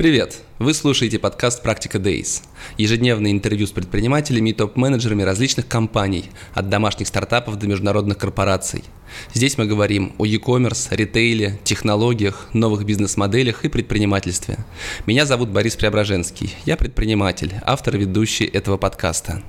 Привет! Вы слушаете подкаст «Практика Days». Ежедневное интервью с предпринимателями и топ-менеджерами различных компаний, от домашних стартапов до международных корпораций. Здесь мы говорим о e-commerce, ритейле, технологиях, новых бизнес-моделях и предпринимательстве. Меня зовут Борис Преображенский. Я предприниматель, автор и ведущий этого подкаста.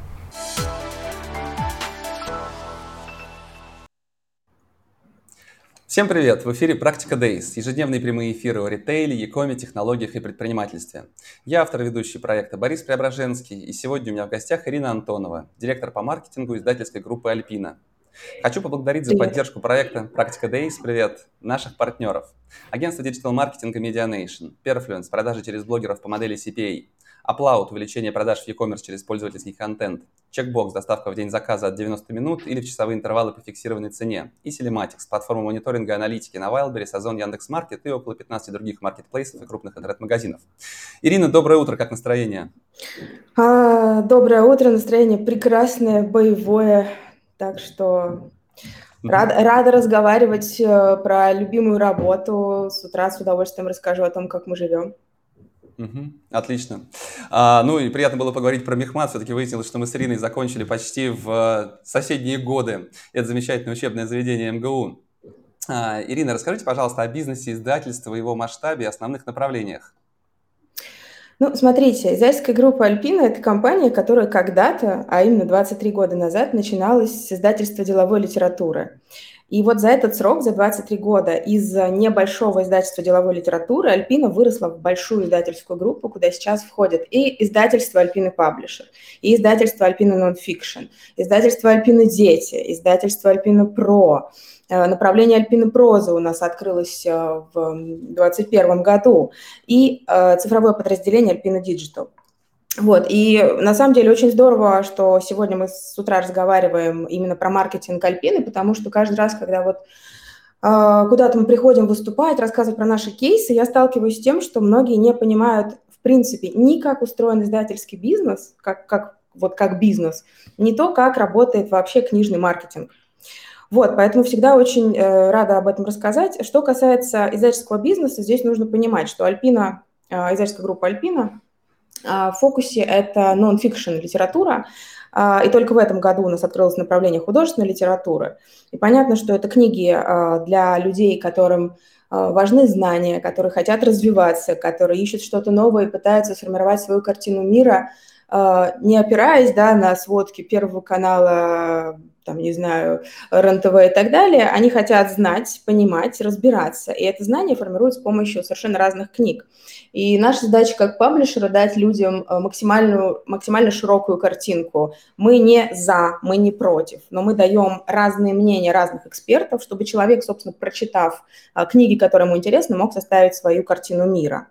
Всем привет! В эфире «Практика Days» – ежедневные прямые эфиры о ритейле, э технологиях и предпринимательстве. Я автор ведущий проекта Борис Преображенский, и сегодня у меня в гостях Ирина Антонова, директор по маркетингу издательской группы «Альпина». Хочу поблагодарить за поддержку проекта «Практика Days», привет, наших партнеров. Агентство digital-маркетинга Medianation, Perfluence, продажи через блогеров по модели CPA, Аплаут – увеличение продаж в e-commerce через пользовательский контент. Чекбокс – доставка в день заказа от 90 минут или в часовые интервалы по фиксированной цене. И Telematics – платформа мониторинга и аналитики на Wildberries, Ozon, Яндекс.Маркет и около 15 других маркетплейсов и крупных интернет-магазинов. Ирина, доброе утро, как настроение? А, доброе утро, настроение прекрасное, боевое, так что Рад, рада разговаривать э, про любимую работу. С утра с удовольствием расскажу о том, как мы живем. Угу, отлично. А, ну и приятно было поговорить про Мехмат. Все-таки выяснилось, что мы с Ириной закончили почти в соседние годы это замечательное учебное заведение МГУ. А, Ирина, расскажите, пожалуйста, о бизнесе издательства, его масштабе и основных направлениях. Ну, смотрите, издательская группа «Альпина» – это компания, которая когда-то, а именно 23 года назад, начиналась с издательства деловой литературы. И вот за этот срок, за 23 года, из небольшого издательства деловой литературы Альпина выросла в большую издательскую группу, куда сейчас входят и издательство Альпина Паблишер, и издательство Альпина Нонфикшн, издательство Альпина Дети, издательство Альпина Про, э, Направление Альпина Проза у нас открылось э, в 2021 году и э, цифровое подразделение Альпина Digital. Вот, и на самом деле очень здорово, что сегодня мы с утра разговариваем именно про маркетинг Альпины, потому что каждый раз, когда вот э, куда-то мы приходим выступать, рассказывать про наши кейсы, я сталкиваюсь с тем, что многие не понимают, в принципе, ни как устроен издательский бизнес, как, как, вот как бизнес, не то, как работает вообще книжный маркетинг. Вот, поэтому всегда очень э, рада об этом рассказать. Что касается издательского бизнеса, здесь нужно понимать, что Альпина, э, издательская группа Альпина, а, в фокусе это нон-фикшн литература, а, и только в этом году у нас открылось направление художественной литературы. И понятно, что это книги а, для людей, которым важны знания, которые хотят развиваться, которые ищут что-то новое и пытаются сформировать свою картину мира, не опираясь да, на сводки Первого канала там, не знаю, РНТВ и так далее, они хотят знать, понимать, разбираться. И это знание формируют с помощью совершенно разных книг. И наша задача как паблишера дать людям э, максимальную, максимально широкую картинку. Мы не за, мы не против, но мы даем разные мнения разных экспертов, чтобы человек, собственно, прочитав э, книги, которые ему интересны, мог составить свою картину мира.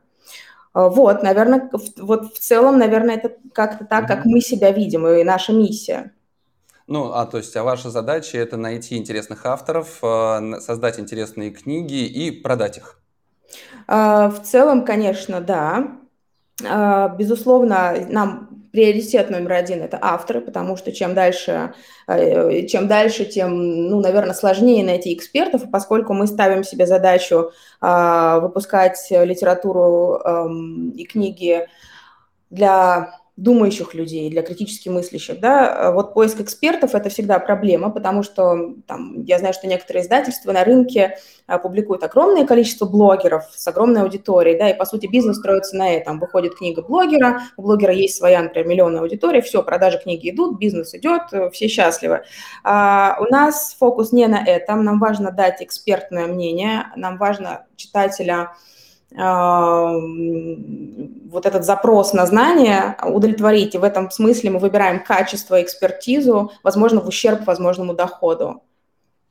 Э, вот, наверное, вот в целом, наверное, это как-то так, как мы себя видим, и наша миссия. Ну, а то есть, а ваша задача это найти интересных авторов, э, создать интересные книги и продать их? А, в целом, конечно, да. А, безусловно, нам приоритет номер один – это авторы, потому что чем дальше, э, чем дальше, тем, ну, наверное, сложнее найти экспертов, поскольку мы ставим себе задачу а, выпускать литературу эм, и книги для думающих людей, для критически мыслящих, да, вот поиск экспертов – это всегда проблема, потому что там, я знаю, что некоторые издательства на рынке а, публикуют огромное количество блогеров с огромной аудиторией, да, и, по сути, бизнес строится на этом. Выходит книга блогера, у блогера есть своя, например, миллионная аудитория, все, продажи книги идут, бизнес идет, все счастливы. А у нас фокус не на этом, нам важно дать экспертное мнение, нам важно читателя – вот этот запрос на знание удовлетворить. И в этом смысле мы выбираем качество, экспертизу, возможно, в ущерб возможному доходу.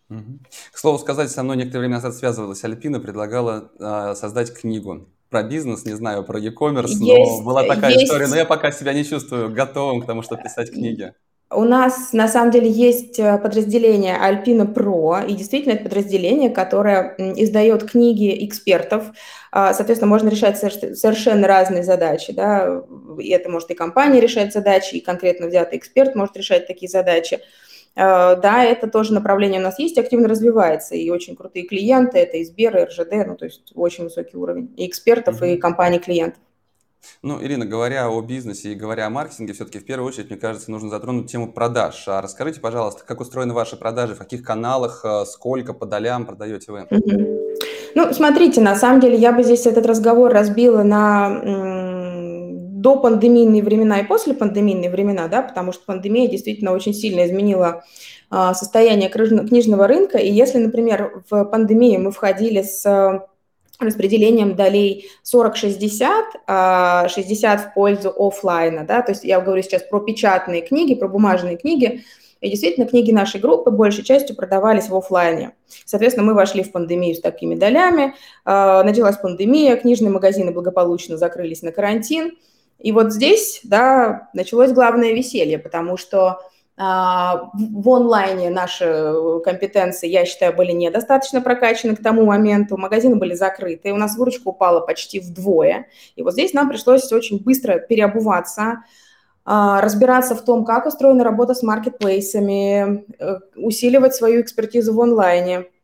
К слову сказать, со мной некоторое время назад связывалась Альпина, предлагала э, создать книгу про бизнес, не знаю, про e-commerce, но была такая есть... история, но я пока себя не чувствую готовым к тому, чтобы писать книги. У нас на самом деле есть э, подразделение Alpina Pro, и действительно это подразделение, которое издает книги экспертов. А, соответственно, можно решать совершенно разные задачи. Да? И это может и компания решать задачи, и конкретно взятый эксперт может решать такие задачи. А, да, это тоже направление у нас есть, активно развивается, и очень крутые клиенты, это и Сбер, и РЖД, ну, то есть очень высокий уровень и экспертов, mm-hmm. и компаний-клиентов. Ну, Ирина, говоря о бизнесе и говоря о маркетинге, все-таки в первую очередь, мне кажется, нужно затронуть тему продаж. А расскажите, пожалуйста, как устроены ваши продажи, в каких каналах, э, сколько по долям продаете вы? Ну, смотрите, на самом деле я бы здесь этот разговор разбила на до пандемийные времена и после пандемийные времена, да, потому что пандемия действительно очень сильно изменила а, состояние книжного рынка. И если, например, в пандемию мы входили с распределением долей 40-60, 60 а, в пользу офлайна, да, то есть я говорю сейчас про печатные книги, про бумажные книги, и действительно книги нашей группы большей частью продавались в офлайне. Соответственно, мы вошли в пандемию с такими долями, а, началась пандемия, книжные магазины благополучно закрылись на карантин, и вот здесь, да, началось главное веселье, потому что в онлайне наши э, компетенции, я считаю, были недостаточно прокачаны к тому моменту. Магазины были закрыты, у нас выручка упала почти вдвое. И вот здесь нам пришлось очень быстро переобуваться, а, разбираться в том, как устроена работа с маркетплейсами, э, усиливать свою экспертизу в онлайне –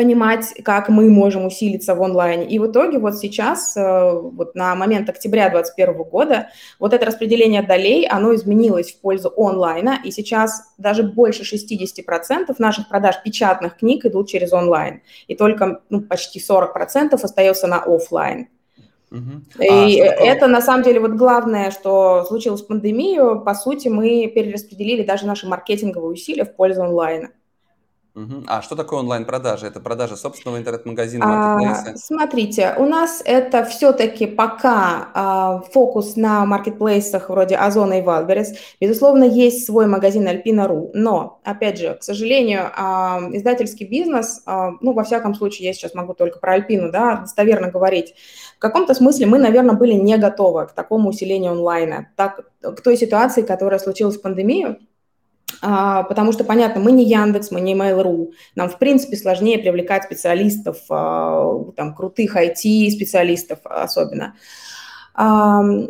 понимать, как мы можем усилиться в онлайне. И в итоге вот сейчас, э, вот на момент октября 2021 года, вот это распределение долей, оно изменилось в пользу онлайна, и сейчас даже больше 60% наших продаж печатных книг идут через онлайн, и только ну, почти 40% остается на офлайн. Угу. И а, это на самом деле вот главное, что случилось в пандемию. По сути, мы перераспределили даже наши маркетинговые усилия в пользу онлайна. А что такое онлайн-продажи? Это продажа собственного интернет-магазина, маркетплейса? смотрите, у нас это все-таки пока а, фокус на маркетплейсах вроде Озона и Wildberries. Безусловно, есть свой магазин Alpina.ru, но, опять же, к сожалению, а, издательский бизнес, а, ну, во всяком случае, я сейчас могу только про Альпину, да, достоверно говорить, в каком-то смысле мы, наверное, были не готовы к такому усилению онлайна, так, к той ситуации, которая случилась в пандемию, а, потому что, понятно, мы не Яндекс, мы не Mail.ru, нам, в принципе, сложнее привлекать специалистов, а, там, крутых IT-специалистов особенно.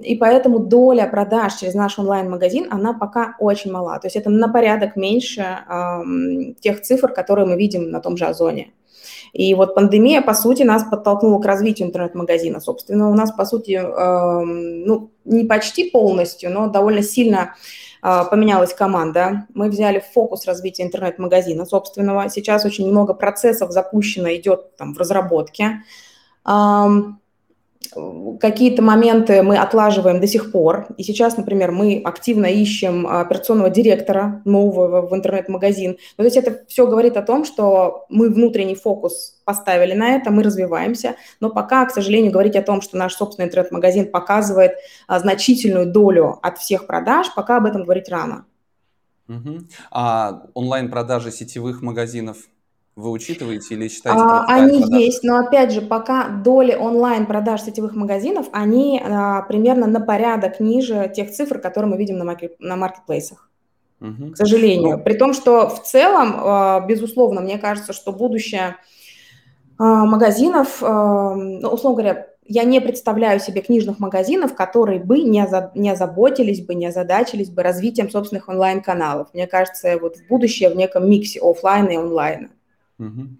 И поэтому доля продаж через наш онлайн-магазин, она пока очень мала. То есть это на порядок меньше тех цифр, которые мы видим на том же Озоне. И вот пандемия, по сути, нас подтолкнула к развитию интернет-магазина. Собственно, у нас, по сути, ну, не почти полностью, но довольно сильно а, поменялась команда, мы взяли фокус развития интернет-магазина собственного. Сейчас очень много процессов запущено, идет там в разработке. Какие-то моменты мы отлаживаем до сих пор. И сейчас, например, мы активно ищем операционного директора нового в интернет-магазин. то есть это все говорит о том, что мы внутренний фокус поставили на это, мы развиваемся. Но пока, к сожалению, говорить о том, что наш собственный интернет-магазин показывает а, значительную долю от всех продаж, пока об этом говорить рано. Угу. А онлайн-продажи сетевых магазинов – вы учитываете или считаете? А, они продаж? есть, но опять же, пока доли онлайн-продаж сетевых магазинов, они а, примерно на порядок ниже тех цифр, которые мы видим на, маркет, на маркетплейсах. Угу. К сожалению. Ну, При том, что в целом, а, безусловно, мне кажется, что будущее а, магазинов, а, ну, условно говоря, я не представляю себе книжных магазинов, которые бы не, за, не озаботились бы, не озадачились бы развитием собственных онлайн-каналов. Мне кажется, вот в будущее в неком миксе офлайна и онлайна.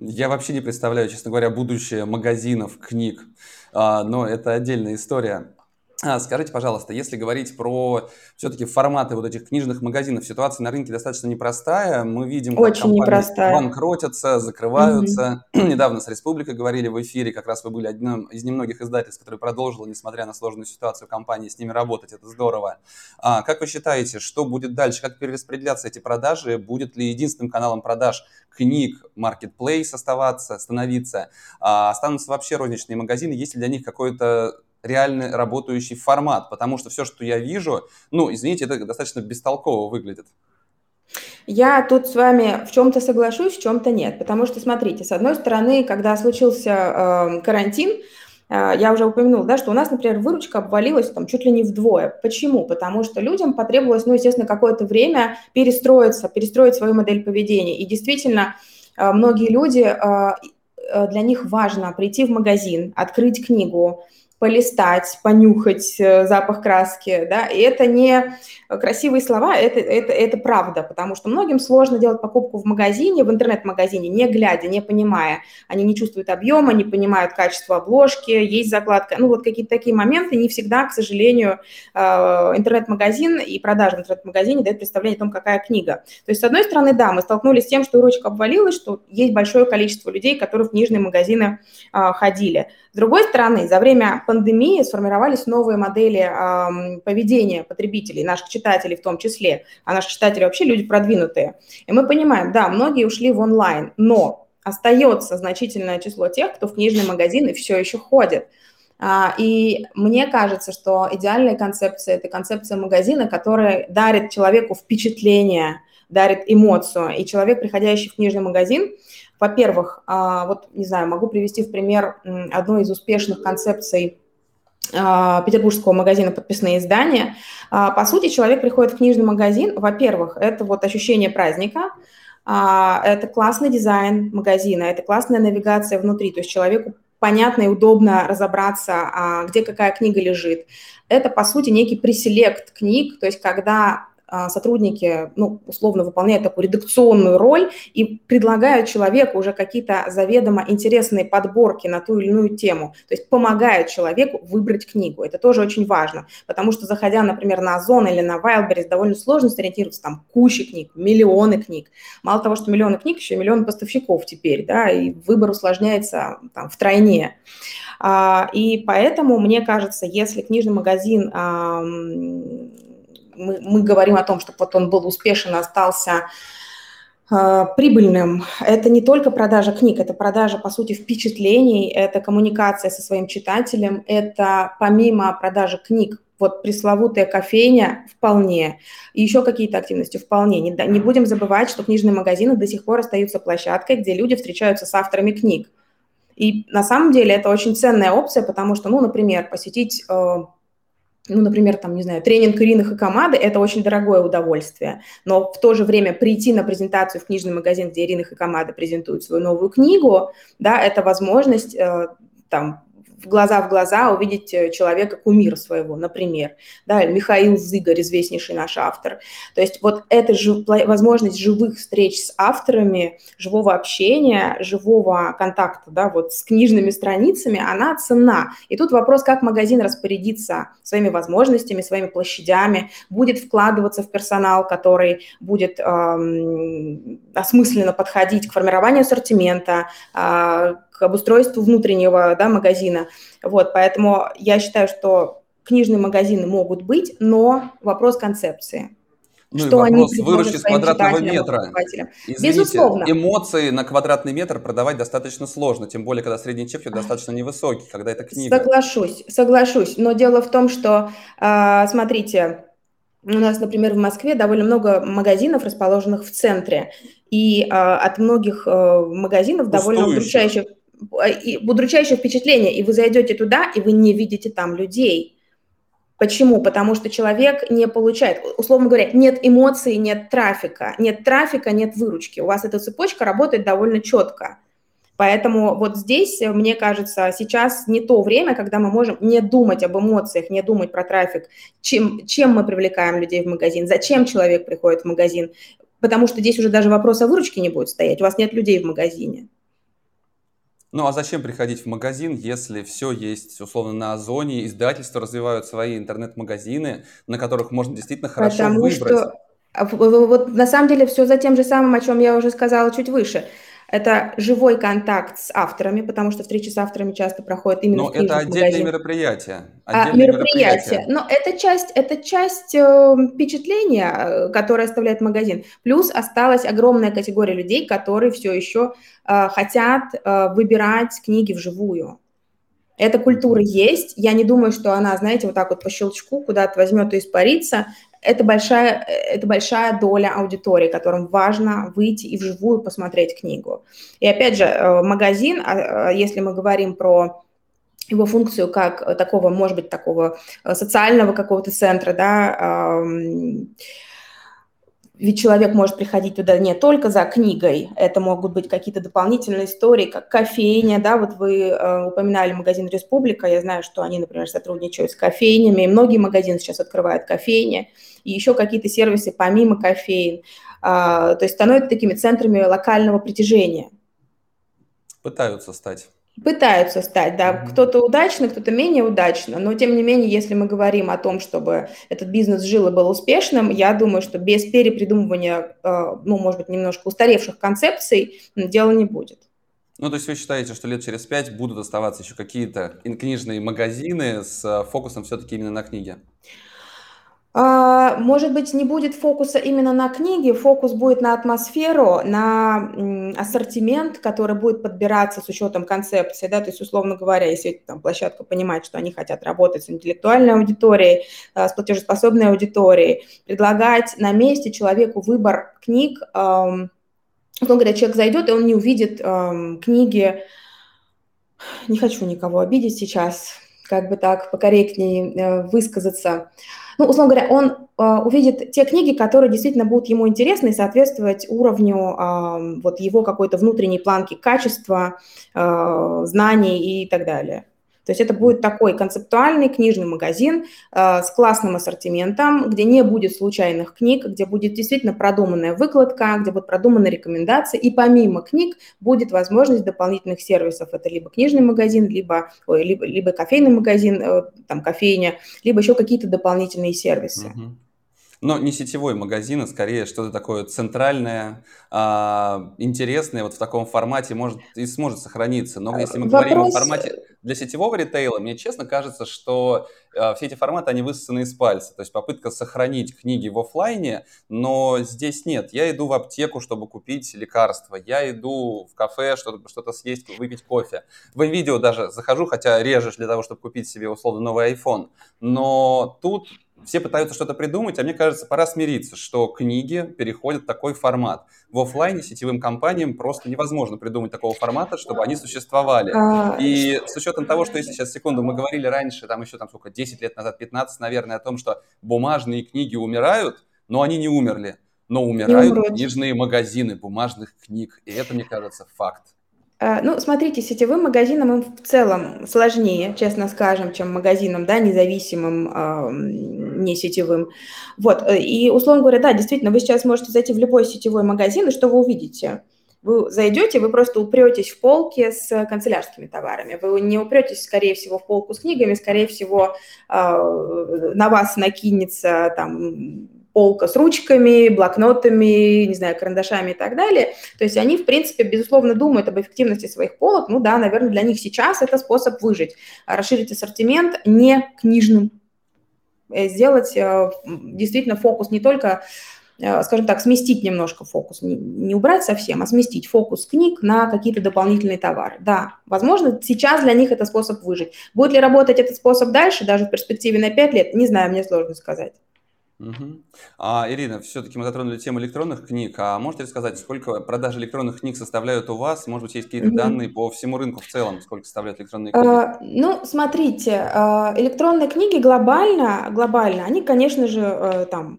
Я вообще не представляю, честно говоря, будущее магазинов, книг, а, но это отдельная история. А, скажите, пожалуйста, если говорить про все-таки форматы вот этих книжных магазинов, ситуация на рынке достаточно непростая. Мы видим, как Очень компании непростая. банкротятся, закрываются. Угу. Недавно с Республикой говорили в эфире, как раз вы были одним из немногих издательств, который продолжил, несмотря на сложную ситуацию компании, с ними работать. Это здорово. А, как вы считаете, что будет дальше? Как перераспределяться эти продажи? Будет ли единственным каналом продаж книг Marketplace оставаться, становиться? А, останутся вообще розничные магазины? Есть ли для них какое-то реально работающий формат, потому что все, что я вижу, ну, извините, это достаточно бестолково выглядит. Я тут с вами в чем-то соглашусь, в чем-то нет, потому что, смотрите, с одной стороны, когда случился э, карантин, я уже упомянула, да, что у нас, например, выручка обвалилась там чуть ли не вдвое. Почему? Потому что людям потребовалось, ну, естественно, какое-то время перестроиться, перестроить свою модель поведения. И действительно, э, многие люди, э, э для них важно прийти в магазин, открыть книгу, полистать, понюхать э, запах краски, да, и это не красивые слова, это, это, это правда, потому что многим сложно делать покупку в магазине, в интернет-магазине, не глядя, не понимая. Они не чувствуют объема, не понимают качество обложки, есть закладка. Ну, вот какие-то такие моменты не всегда, к сожалению, э, интернет-магазин и продажа в интернет-магазине дает представление о том, какая книга. То есть, с одной стороны, да, мы столкнулись с тем, что ручка обвалилась, что есть большое количество людей, которые в книжные магазины э, ходили. С другой стороны, за время пандемии сформировались новые модели э, поведения потребителей, наших читателей в том числе, а наши читатели вообще люди продвинутые. И мы понимаем, да, многие ушли в онлайн, но остается значительное число тех, кто в книжные магазины все еще ходит. А, и мне кажется, что идеальная концепция – это концепция магазина, которая дарит человеку впечатление, дарит эмоцию. И человек, приходящий в книжный магазин, во-первых, а, вот, не знаю, могу привести в пример одну из успешных концепций петербургского магазина «Подписные издания». А, по сути, человек приходит в книжный магазин, во-первых, это вот ощущение праздника, это классный дизайн магазина, это классная навигация внутри, то есть человеку понятно и удобно разобраться, где какая книга лежит. Это, по сути, некий преселект книг, то есть когда а, сотрудники, ну, условно выполняют такую редакционную роль и предлагают человеку уже какие-то заведомо интересные подборки на ту или иную тему, то есть помогают человеку выбрать книгу. Это тоже очень важно, потому что заходя, например, на Озон или на Wildberries, довольно сложно сориентироваться, там куча книг, миллионы книг. Мало того, что миллионы книг, еще миллионы поставщиков теперь, да, и выбор усложняется там втройне. А, и поэтому, мне кажется, если книжный магазин мы, мы говорим о том, чтобы вот он был успешен, остался э, прибыльным. Это не только продажа книг, это продажа, по сути, впечатлений, это коммуникация со своим читателем, это помимо продажи книг, вот пресловутая кофейня вполне, и еще какие-то активности вполне. Не, не будем забывать, что книжные магазины до сих пор остаются площадкой, где люди встречаются с авторами книг. И на самом деле это очень ценная опция, потому что, ну, например, посетить э, ну, например, там, не знаю, тренинг Ирины Хакамады – это очень дорогое удовольствие, но в то же время прийти на презентацию в книжный магазин, где Ирина Хакамада презентует свою новую книгу, да, это возможность э, там в глаза в глаза увидеть э, человека, кумира своего, например, да, Михаил Зыгорь, известнейший наш автор. То есть вот эта же возможность живых встреч с авторами, живого общения, живого контакта, да, вот с книжными страницами, она цена. И тут вопрос, как магазин распорядится своими возможностями, своими площадями, будет вкладываться в персонал, который будет эм, осмысленно подходить к формированию ассортимента, э, обустройству внутреннего да, магазина. Вот, поэтому я считаю, что книжные магазины могут быть, но вопрос концепции. Ну что и вопрос они выручки с квадратного метра. Извините, Безусловно. Эмоции на квадратный метр продавать достаточно сложно, тем более, когда средний чек достаточно невысокий, когда это книга. Соглашусь, соглашусь. Но дело в том, что, а, смотрите, у нас, например, в Москве довольно много магазинов, расположенных в центре. И а, от многих а, магазинов довольно удручающих удручающее впечатление, и вы зайдете туда, и вы не видите там людей. Почему? Потому что человек не получает, условно говоря, нет эмоций, нет трафика, нет трафика, нет выручки. У вас эта цепочка работает довольно четко. Поэтому вот здесь, мне кажется, сейчас не то время, когда мы можем не думать об эмоциях, не думать про трафик, чем, чем мы привлекаем людей в магазин, зачем человек приходит в магазин, потому что здесь уже даже вопрос о выручке не будет стоять, у вас нет людей в магазине. Ну а зачем приходить в магазин, если все есть условно на Озоне, издательства развивают свои интернет-магазины, на которых можно действительно хорошо Потому выбрать? Что вот на самом деле все за тем же самым, о чем я уже сказала чуть выше. Это живой контакт с авторами, потому что встречи с авторами часто проходят именно Но в это отдельное магазин. мероприятие. А, мероприятие. Но это часть, это часть э, впечатления, которое оставляет магазин. Плюс осталась огромная категория людей, которые все еще э, хотят э, выбирать книги вживую. Эта культура есть. Я не думаю, что она, знаете, вот так вот по щелчку куда-то возьмет и испарится это большая, это большая доля аудитории, которым важно выйти и вживую посмотреть книгу. И опять же, э, магазин, а, а, если мы говорим про его функцию как такого, может быть, такого э, социального какого-то центра, да, ведь человек может приходить туда не только за книгой, это могут быть какие-то дополнительные истории, как кофейня, да, вот вы э, упоминали магазин «Республика», я знаю, что они, например, сотрудничают с кофейнями, и многие магазины сейчас открывают кофейни, и еще какие-то сервисы помимо кофеин, э, то есть становятся такими центрами локального притяжения. Пытаются стать. Пытаются стать, да. Mm-hmm. Кто-то удачно, кто-то менее удачно. Но тем не менее, если мы говорим о том, чтобы этот бизнес жил и был успешным, я думаю, что без перепридумывания, э, ну, может быть, немножко устаревших концепций дело не будет. Ну, то есть вы считаете, что лет через пять будут оставаться еще какие-то книжные магазины с э, фокусом все-таки именно на книге? А, может быть, не будет фокуса именно на книге, фокус будет на атмосферу, на ассортимент, который будет подбираться с учетом концепции, да, то есть, условно говоря, если там площадка понимает, что они хотят работать с интеллектуальной аудиторией, а, с платежеспособной аудиторией, предлагать на месте человеку выбор книг, условно говоря, человек зайдет, и он не увидит книги, не хочу никого обидеть сейчас, как бы так покорректнее э, высказаться, ну, условно говоря, он э, увидит те книги, которые действительно будут ему интересны и соответствовать уровню э, вот его какой-то внутренней планки качества, э, знаний и так далее. То есть это будет такой концептуальный книжный магазин э, с классным ассортиментом, где не будет случайных книг, где будет действительно продуманная выкладка, где будут продуманы рекомендации, и помимо книг будет возможность дополнительных сервисов. Это либо книжный магазин, либо, ой, либо, либо кофейный магазин, э, там кофейня, либо еще какие-то дополнительные сервисы. Угу но не сетевой магазин, а скорее что-то такое центральное, а, интересное, вот в таком формате может и сможет сохраниться. Но если мы Вопрос... говорим о формате для сетевого ритейла, мне честно кажется, что а, все эти форматы, они высосаны из пальца. То есть попытка сохранить книги в офлайне, но здесь нет. Я иду в аптеку, чтобы купить лекарства. Я иду в кафе, чтобы что-то съесть, выпить кофе. В видео даже захожу, хотя реже для того, чтобы купить себе условно новый iPhone. Но тут все пытаются что-то придумать, а мне кажется, пора смириться, что книги переходят в такой формат. В офлайне сетевым компаниям просто невозможно придумать такого формата, чтобы они существовали. А, И с учетом того, что если сейчас, секунду, мы говорили раньше, там еще там сколько, 10 лет назад, 15, наверное, о том, что бумажные книги умирают, но они не умерли. Но умирают книжные магазины бумажных книг. И это, мне кажется, факт. А, ну, смотрите, сетевым магазинам им в целом сложнее, честно скажем, чем магазинам, да, независимым, э, не сетевым. Вот, э, и, условно говоря, да, действительно, вы сейчас можете зайти в любой сетевой магазин, и что вы увидите? Вы зайдете, вы просто упретесь в полки с канцелярскими товарами. Вы не упретесь, скорее всего, в полку с книгами, скорее всего, э, на вас накинется там полка с ручками, блокнотами, не знаю, карандашами и так далее. То есть они, в принципе, безусловно, думают об эффективности своих полок. Ну да, наверное, для них сейчас это способ выжить. Расширить ассортимент не книжным. Э, сделать э, действительно фокус не только э, скажем так, сместить немножко фокус, не, убрать совсем, а сместить фокус книг на какие-то дополнительные товары. Да, возможно, сейчас для них это способ выжить. Будет ли работать этот способ дальше, даже в перспективе на 5 лет, не знаю, мне сложно сказать. Угу. А, Ирина, все-таки мы затронули тему электронных книг. А можете рассказать, сколько продажи электронных книг составляют у вас? Может быть, есть какие-то угу. данные по всему рынку в целом, сколько составляют электронные книги? А, ну, смотрите, а, электронные книги глобально, глобально, они, конечно же, э, там,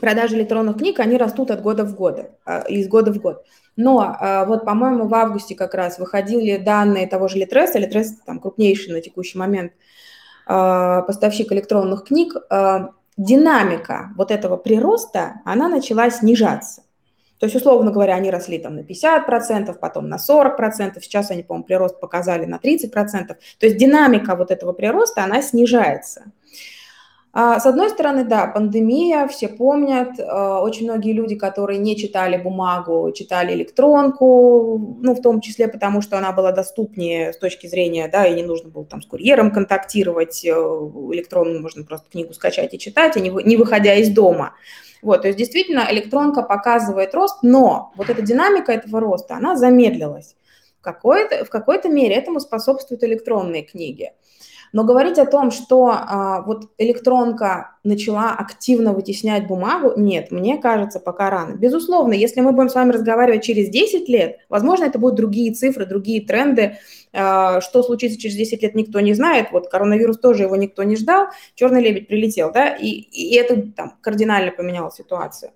продажи электронных книг, они растут от года в год, а, из года в год. Но вот, по-моему, в августе как раз выходили данные того же Литреса, Литрес там крупнейший на текущий момент поставщик электронных книг, динамика вот этого прироста, она начала снижаться. То есть, условно говоря, они росли там на 50%, потом на 40%, сейчас они, по-моему, прирост показали на 30%. То есть динамика вот этого прироста, она снижается. А, с одной стороны, да, пандемия, все помнят, а, очень многие люди, которые не читали бумагу, читали электронку, ну, в том числе потому, что она была доступнее с точки зрения, да, и не нужно было там с курьером контактировать, э, электронную можно просто книгу скачать и читать, не выходя из дома. Вот, то есть действительно электронка показывает рост, но вот эта динамика этого роста, она замедлилась. В какой-то, в какой-то мере этому способствуют электронные книги. Но говорить о том, что а, вот электронка начала активно вытеснять бумагу, нет, мне кажется, пока рано. Безусловно, если мы будем с вами разговаривать через 10 лет, возможно, это будут другие цифры, другие тренды. А, что случится через 10 лет, никто не знает. Вот коронавирус тоже его никто не ждал. Черный лебедь прилетел, да, и, и это там кардинально поменяло ситуацию.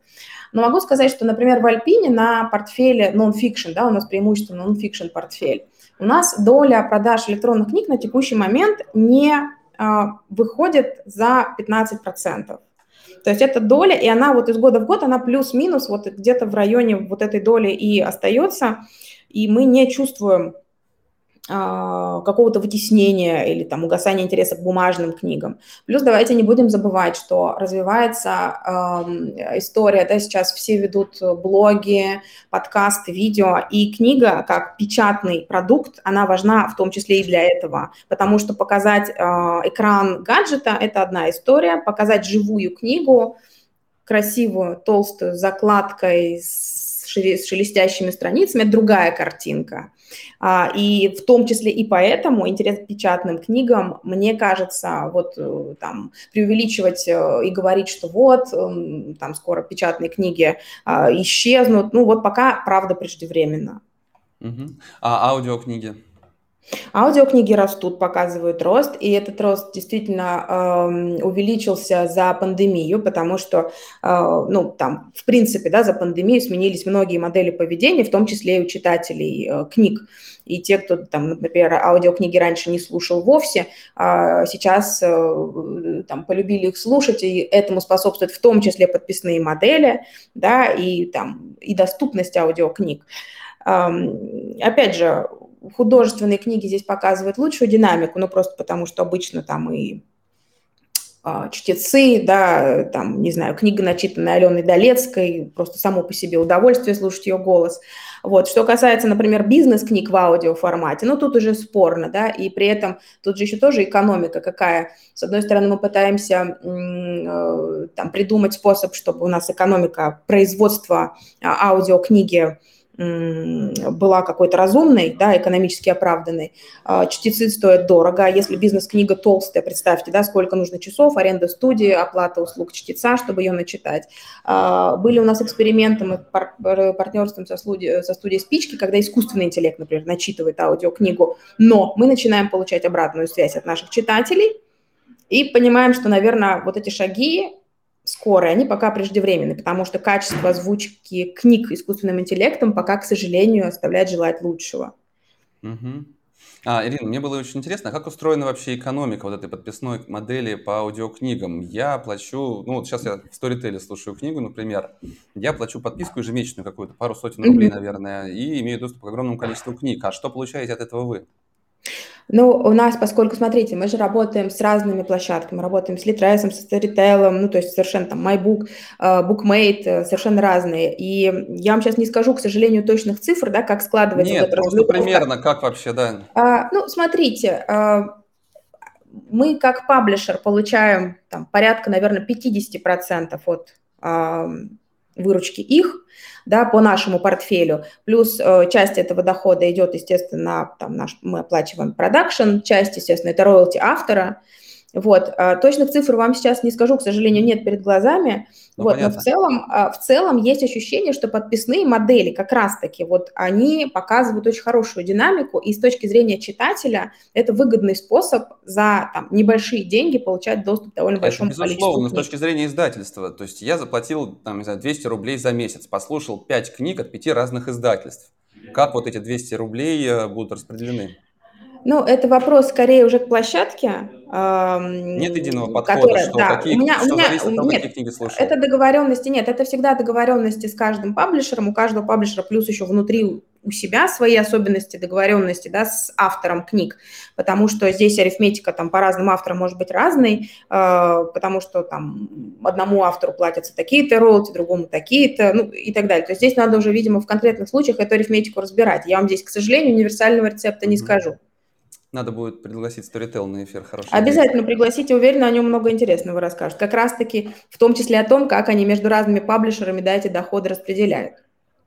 Но могу сказать, что, например, в Альпине на портфеле non-fiction, да, у нас преимущественно non-fiction портфель, у нас доля продаж электронных книг на текущий момент не а, выходит за 15%. То есть это доля, и она вот из года в год, она плюс-минус вот где-то в районе вот этой доли и остается, и мы не чувствуем какого-то вытеснения или там угасания интереса к бумажным книгам. Плюс давайте не будем забывать, что развивается э, история, да, сейчас все ведут блоги, подкасты, видео, и книга как печатный продукт, она важна в том числе и для этого, потому что показать э, экран гаджета – это одна история, показать живую книгу, красивую, толстую, закладкой, с шелестящими страницами – другая картинка. А, и в том числе и поэтому интерес к печатным книгам, мне кажется, вот э, там преувеличивать э, и говорить, что вот эм, там скоро печатные книги а, исчезнут, ну вот пока правда преждевременно. Угу. А аудиокниги? Аудиокниги растут, показывают рост, и этот рост действительно э, увеличился за пандемию, потому что, э, ну, там, в принципе, да, за пандемию сменились многие модели поведения, в том числе и у читателей э, книг. И те, кто, там, например, аудиокниги раньше не слушал вовсе, э, сейчас э, там, полюбили их слушать, и этому способствуют в том числе подписные модели, да, и, там, и доступность аудиокниг. Опять же, художественные книги здесь показывают лучшую динамику, ну просто потому что обычно там и а, чтецы, да, там, не знаю, книга, начитанная Аленой Долецкой, просто само по себе удовольствие слушать ее голос. Вот. Что касается, например, бизнес-книг в аудиоформате, ну, тут уже спорно, да, и при этом тут же еще тоже экономика какая. С одной стороны, мы пытаемся э, там придумать способ, чтобы у нас экономика производства а, аудиокниги была какой-то разумной, да, экономически оправданной, а, чтецы стоят дорого. Если бизнес-книга толстая, представьте, да, сколько нужно часов, аренда студии, оплата услуг чтеца, чтобы ее начитать. А, были у нас эксперименты, мы партнерством со студией, со студией «Спички», когда искусственный интеллект, например, начитывает аудиокнигу, но мы начинаем получать обратную связь от наших читателей и понимаем, что, наверное, вот эти шаги скорые, они пока преждевременны, потому что качество озвучки книг искусственным интеллектом пока, к сожалению, оставляет желать лучшего. Угу. А, Ирина, мне было очень интересно, как устроена вообще экономика вот этой подписной модели по аудиокнигам? Я плачу, ну вот сейчас я в Storytel слушаю книгу, например, я плачу подписку ежемесячную какую-то, пару сотен рублей, наверное, и имею доступ к огромному количеству книг. А что получаете от этого вы? Ну, у нас, поскольку, смотрите, мы же работаем с разными площадками, работаем с Litres, с Storytel, ну, то есть совершенно там MyBook, э, Bookmate, э, совершенно разные. И я вам сейчас не скажу, к сожалению, точных цифр, да, как складывается Нет, просто примерно, как вообще, да. А, ну, смотрите, а, мы как паблишер получаем там порядка, наверное, 50% от выручки их, да, по нашему портфелю. Плюс э, часть этого дохода идет, естественно, там наш, мы оплачиваем продакшн, часть, естественно, это роялти автора. Вот, э, точных цифр вам сейчас не скажу, к сожалению, нет перед глазами. Ну, вот, но в целом, э, в целом есть ощущение, что подписные модели как раз-таки вот они показывают очень хорошую динамику, и с точки зрения читателя это выгодный способ за там, небольшие деньги получать доступ к довольно это большому безусловно, количеству книг. с точки зрения издательства. То есть я заплатил, там, не знаю, 200 рублей за месяц, послушал 5 книг от 5 разных издательств. Как вот эти 200 рублей э, будут распределены? Ну, это вопрос скорее уже к площадке. Нет единого подхода, которая, что да, какие, у меня, что у меня, зависит от того, нет, какие книги слушают. Это договоренности, нет, это всегда договоренности с каждым паблишером, у каждого паблишера плюс еще внутри у себя свои особенности, договоренности, да, с автором книг, потому что здесь арифметика там по разным авторам может быть разной, э, потому что там одному автору платятся такие-то роялти, другому такие-то, ну и так далее. То есть здесь надо уже, видимо, в конкретных случаях эту арифметику разбирать. Я вам здесь, к сожалению, универсального рецепта не mm-hmm. скажу. Надо будет пригласить Storytel на эфир, хорошо. Обязательно пригласите, уверена, о нем много интересного расскажут. Как раз-таки в том числе о том, как они между разными паблишерами да, эти доходы распределяют.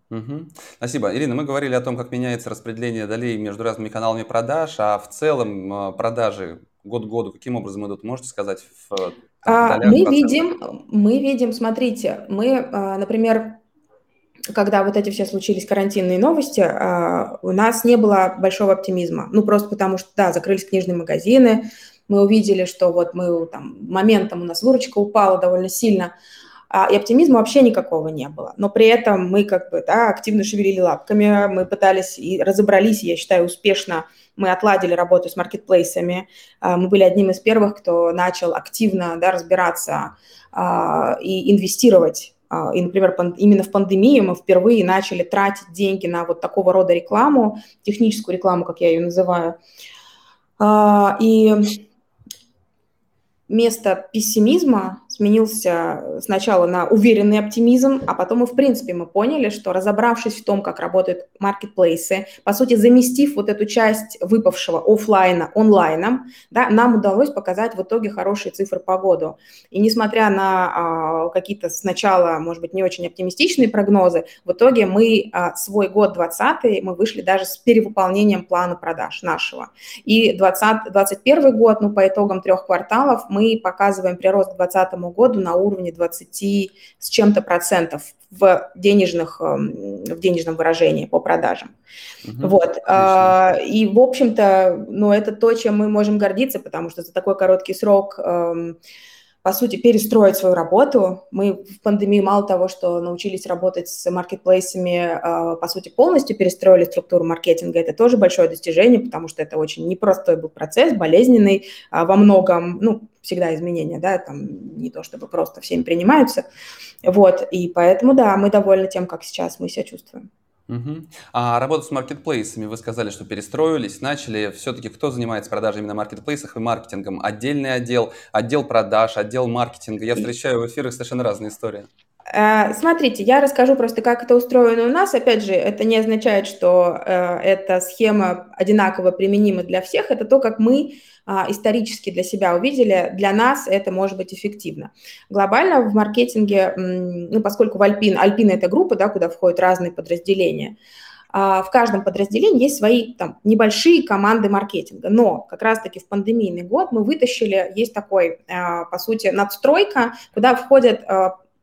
Угу. Спасибо. Ирина, мы говорили о том, как меняется распределение долей между разными каналами продаж, а в целом э, продажи год году? Каким образом идут? Можете сказать в там, а, Мы видим, мы видим, смотрите, мы, а, например, когда вот эти все случились карантинные новости, а, у нас не было большого оптимизма. Ну, просто потому что, да, закрылись книжные магазины, мы увидели, что вот мы там моментом у нас выручка упала довольно сильно, а, и оптимизма вообще никакого не было. Но при этом мы как бы да, активно шевелили лапками, мы пытались и разобрались, я считаю, успешно мы отладили работу с маркетплейсами. А, мы были одним из первых, кто начал активно да, разбираться и инвестировать и, например, именно в пандемию мы впервые начали тратить деньги на вот такого рода рекламу, техническую рекламу, как я ее называю. И место пессимизма сменился сначала на уверенный оптимизм, а потом и в принципе мы поняли, что разобравшись в том, как работают маркетплейсы, по сути заместив вот эту часть выпавшего офлайна онлайном, да, нам удалось показать в итоге хорошие цифры по году. И несмотря на а, какие-то сначала, может быть, не очень оптимистичные прогнозы, в итоге мы а, свой год 20 мы вышли даже с перевыполнением плана продаж нашего. И 20, 21 год, ну, по итогам трех кварталов мы показываем прирост к 2020 году на уровне 20 с чем-то процентов в, денежных, эм, в денежном выражении по продажам. Угу, вот. А, и, в общем-то, ну, это то, чем мы можем гордиться, потому что за такой короткий срок эм, по сути, перестроить свою работу. Мы в пандемии мало того, что научились работать с маркетплейсами, а, по сути, полностью перестроили структуру маркетинга. Это тоже большое достижение, потому что это очень непростой был процесс, болезненный а, во многом, ну, всегда изменения, да, там не то чтобы просто всеми принимаются. Вот, и поэтому, да, мы довольны тем, как сейчас мы себя чувствуем. Угу. А работа с маркетплейсами, вы сказали, что перестроились, начали. Все-таки кто занимается продажей именно на маркетплейсах и маркетингом? Отдельный отдел, отдел продаж, отдел маркетинга. Я встречаю в эфирах совершенно разные истории. Э, смотрите, я расскажу просто, как это устроено у нас. Опять же, это не означает, что э, эта схема одинаково применима для всех. Это то, как мы а, исторически для себя увидели, для нас это может быть эффективно. Глобально в маркетинге, ну, поскольку в Альпин, Альпин это группа, да, куда входят разные подразделения, а, в каждом подразделении есть свои там, небольшие команды маркетинга. Но как раз-таки в пандемийный год мы вытащили, есть такой, а, по сути, надстройка, куда входят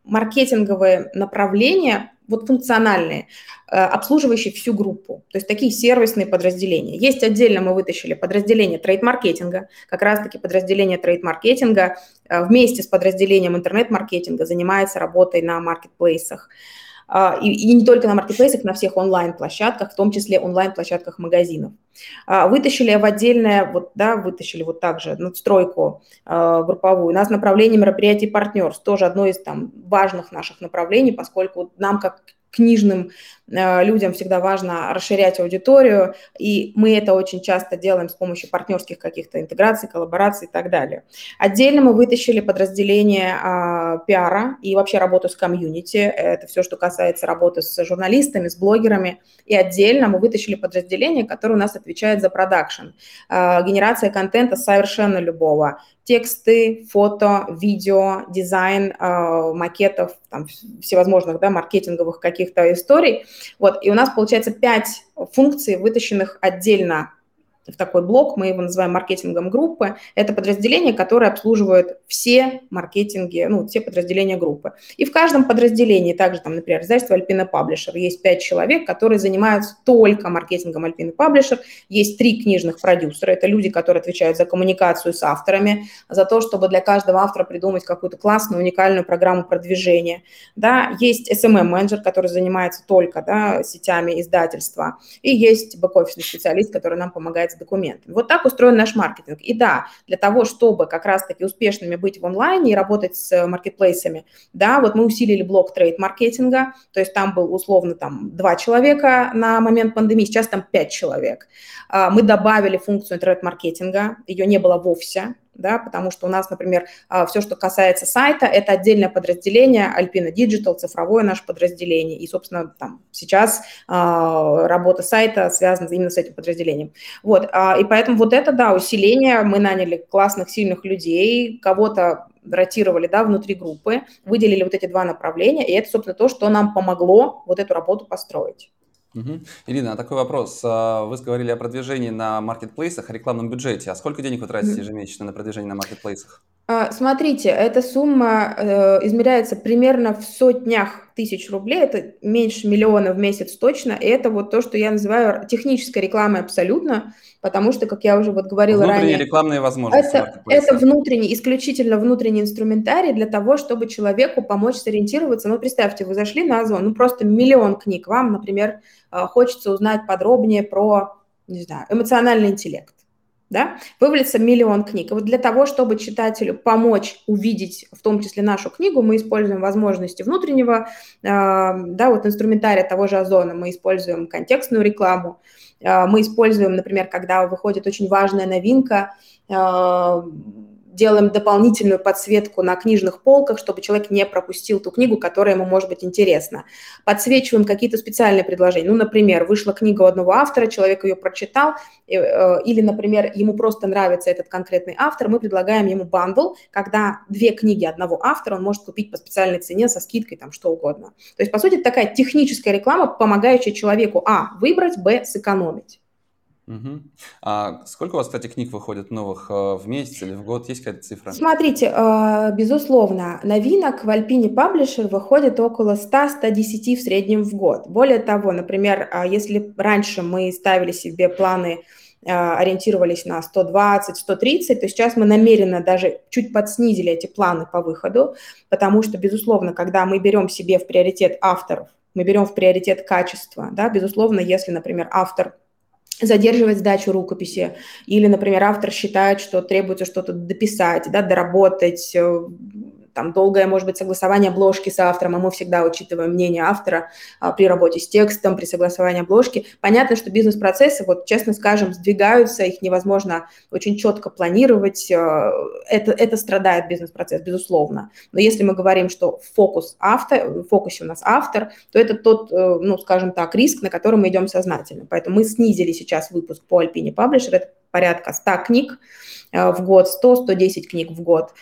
маркетинговые направления, вот функциональные, э, обслуживающие всю группу. То есть такие сервисные подразделения. Есть отдельно мы вытащили подразделение трейд-маркетинга, как раз-таки подразделение трейд-маркетинга э, вместе с подразделением интернет-маркетинга занимается работой на маркетплейсах. А, и, и не только на маркетплейсах, на всех онлайн-площадках, в том числе онлайн-площадках магазинов. А, вытащили в отдельное, вот, да, вытащили вот также надстройку э, групповую. У нас направление мероприятий партнерств, тоже одно из там важных наших направлений, поскольку нам как книжным людям всегда важно расширять аудиторию, и мы это очень часто делаем с помощью партнерских каких-то интеграций, коллабораций и так далее. Отдельно мы вытащили подразделение а, пиара и вообще работу с комьюнити, это все, что касается работы с журналистами, с блогерами, и отдельно мы вытащили подразделение, которое у нас отвечает за продакшн, а, генерация контента совершенно любого, тексты, фото, видео, дизайн э, макетов, там, всевозможных да, маркетинговых каких-то историй. Вот, и у нас получается пять функций, вытащенных отдельно в такой блок, мы его называем маркетингом группы. Это подразделение, которое обслуживает все маркетинги, ну, все подразделения группы. И в каждом подразделении, также там, например, издательство Alpina Publisher, есть пять человек, которые занимаются только маркетингом Alpina Publisher. Есть три книжных продюсера, это люди, которые отвечают за коммуникацию с авторами, за то, чтобы для каждого автора придумать какую-то классную, уникальную программу продвижения. Да, есть SMM-менеджер, который занимается только да, сетями издательства, и есть бэк-офисный специалист, который нам помогает с документами. Вот так устроен наш маркетинг. И да, для того, чтобы как раз-таки успешными быть в онлайне и работать с маркетплейсами, да, вот мы усилили блок трейд-маркетинга, то есть там был условно там два человека на момент пандемии, сейчас там пять человек. А, мы добавили функцию интернет-маркетинга, ее не было вовсе, да, потому что у нас, например, а, все, что касается сайта, это отдельное подразделение, Alpina Digital, цифровое наше подразделение, и, собственно, там сейчас а, работа сайта связана именно с этим подразделением. Вот, а, и поэтому вот это, да, усиление, мы наняли классных, сильных людей, кого-то ротировали, да, внутри группы, выделили вот эти два направления, и это, собственно, то, что нам помогло вот эту работу построить. Угу. Ирина, а такой вопрос. А, вы говорили о продвижении на маркетплейсах, о рекламном бюджете. А сколько денег вы тратите ежемесячно на продвижение на маркетплейсах? А, смотрите, эта сумма э, измеряется примерно в сотнях тысяч рублей, это меньше миллиона в месяц точно, и это вот то, что я называю технической рекламой абсолютно, потому что, как я уже вот говорила внутренние ранее... рекламные возможности. Это, это внутренний, исключительно внутренний инструментарий для того, чтобы человеку помочь сориентироваться. Ну, представьте, вы зашли на Озон, ну, просто миллион книг, вам, например, э, хочется узнать подробнее про, не знаю, эмоциональный интеллект да, вывалится миллион книг. И вот для того, чтобы читателю помочь увидеть, в том числе нашу книгу, мы используем возможности внутреннего, э, да, вот инструментария того же Озона, мы используем контекстную рекламу, э, мы используем, например, когда выходит очень важная новинка, э, делаем дополнительную подсветку на книжных полках, чтобы человек не пропустил ту книгу, которая ему может быть интересна. Подсвечиваем какие-то специальные предложения. Ну, например, вышла книга у одного автора, человек ее прочитал, э, э, или, например, ему просто нравится этот конкретный автор, мы предлагаем ему бандл, когда две книги одного автора он может купить по специальной цене со скидкой, там, что угодно. То есть, по сути, такая техническая реклама, помогающая человеку, а, выбрать, б, сэкономить. Угу. А сколько у вас, кстати, книг выходит новых э, в месяц или в год? Есть какая-то цифра? Смотрите, э, безусловно, новинок в Альпине Publisher выходит около 100-110 в среднем в год. Более того, например, а если раньше мы ставили себе планы, э, ориентировались на 120, 130, то сейчас мы намеренно даже чуть подснизили эти планы по выходу, потому что, безусловно, когда мы берем себе в приоритет авторов, мы берем в приоритет качество, да, безусловно, если, например, автор задерживать сдачу рукописи, или, например, автор считает, что требуется что-то дописать, да, доработать, э, там долгое, может быть, согласование обложки с автором, а мы всегда учитываем мнение автора а, при работе с текстом, при согласовании обложки. Понятно, что бизнес-процессы, вот честно скажем, сдвигаются, их невозможно очень четко планировать, э, это, это страдает бизнес-процесс, безусловно. Но если мы говорим, что фокус автор, в фокусе у нас автор, то это тот, э, ну, скажем так, риск, на который мы идем сознательно. Поэтому мы снизили сейчас выпуск по Alpine Publisher, это порядка 100 книг, в год, 100-110 книг в год.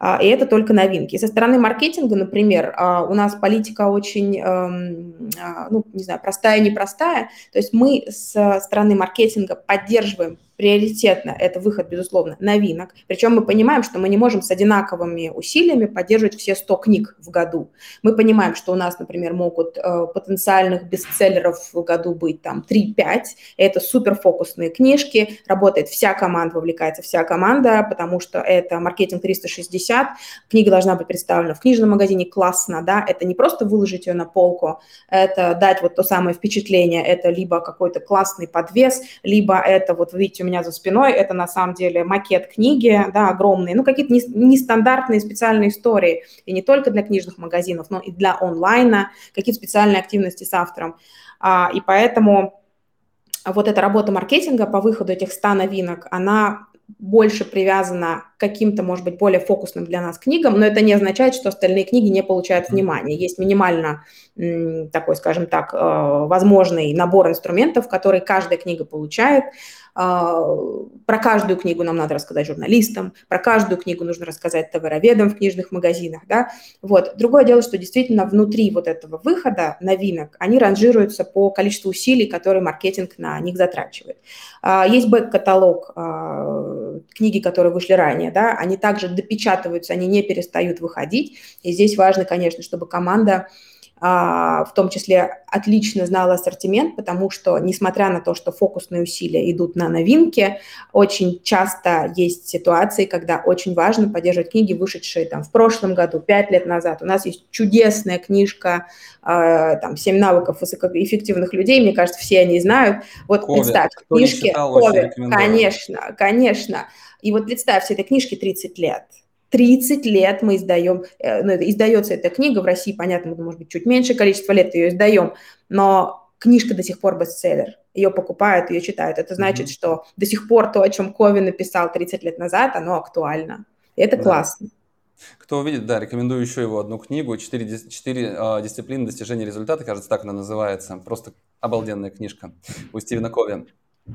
А, и это только новинки. Со стороны маркетинга, например, а, у нас политика очень, эм, а, ну, не знаю, простая, непростая. То есть мы с стороны маркетинга поддерживаем приоритетно это выход, безусловно, новинок. Причем мы понимаем, что мы не можем с одинаковыми усилиями поддерживать все 100 книг в году. Мы понимаем, что у нас, например, могут э, потенциальных бестселлеров в году быть там 3-5. Это суперфокусные книжки, работает вся команда, вовлекается вся команда, потому что это маркетинг 360. Книга должна быть представлена в книжном магазине классно, да, это не просто выложить ее на полку, это дать вот то самое впечатление, это либо какой-то классный подвес, либо это, вот видите, меня за спиной, это на самом деле макет книги, да, огромные, ну, какие-то нестандартные специальные истории, и не только для книжных магазинов, но и для онлайна, какие-то специальные активности с автором. А, и поэтому вот эта работа маркетинга по выходу этих 100 новинок, она больше привязана к каким-то, может быть, более фокусным для нас книгам, но это не означает, что остальные книги не получают внимания. Есть минимально такой, скажем так, э, возможный набор инструментов, который каждая книга получает. А, про каждую книгу нам надо рассказать журналистам, про каждую книгу нужно рассказать товароведам в книжных магазинах, да. Вот. Другое дело, что действительно внутри вот этого выхода новинок они ранжируются по количеству усилий, которые маркетинг на них затрачивает. А, есть бэк-каталог а, книги, которые вышли ранее, да, они также допечатываются, они не перестают выходить. И здесь важно, конечно, чтобы команда в том числе отлично знала ассортимент, потому что, несмотря на то, что фокусные усилия идут на новинки, очень часто есть ситуации, когда очень важно поддерживать книги, вышедшие там в прошлом году, пять лет назад. У нас есть чудесная книжка, э, там, «Семь навыков высокоэффективных людей», мне кажется, все они знают. Вот COVID. представь, Кто книжки COVID, конечно, конечно. И вот представь, все этой книжке 30 лет – 30 лет мы издаем, э, ну, издается эта книга в России, понятно, может быть, чуть меньше количество лет ее издаем, но книжка до сих пор бестселлер. Ее покупают, ее читают. Это значит, mm-hmm. что до сих пор то, о чем Кови написал 30 лет назад, оно актуально. И это да. классно. Кто увидит, да, рекомендую еще его одну книгу «Четыре, четыре э, дисциплины достижения результата», кажется, так она называется. Просто обалденная книжка у Стивена Кови.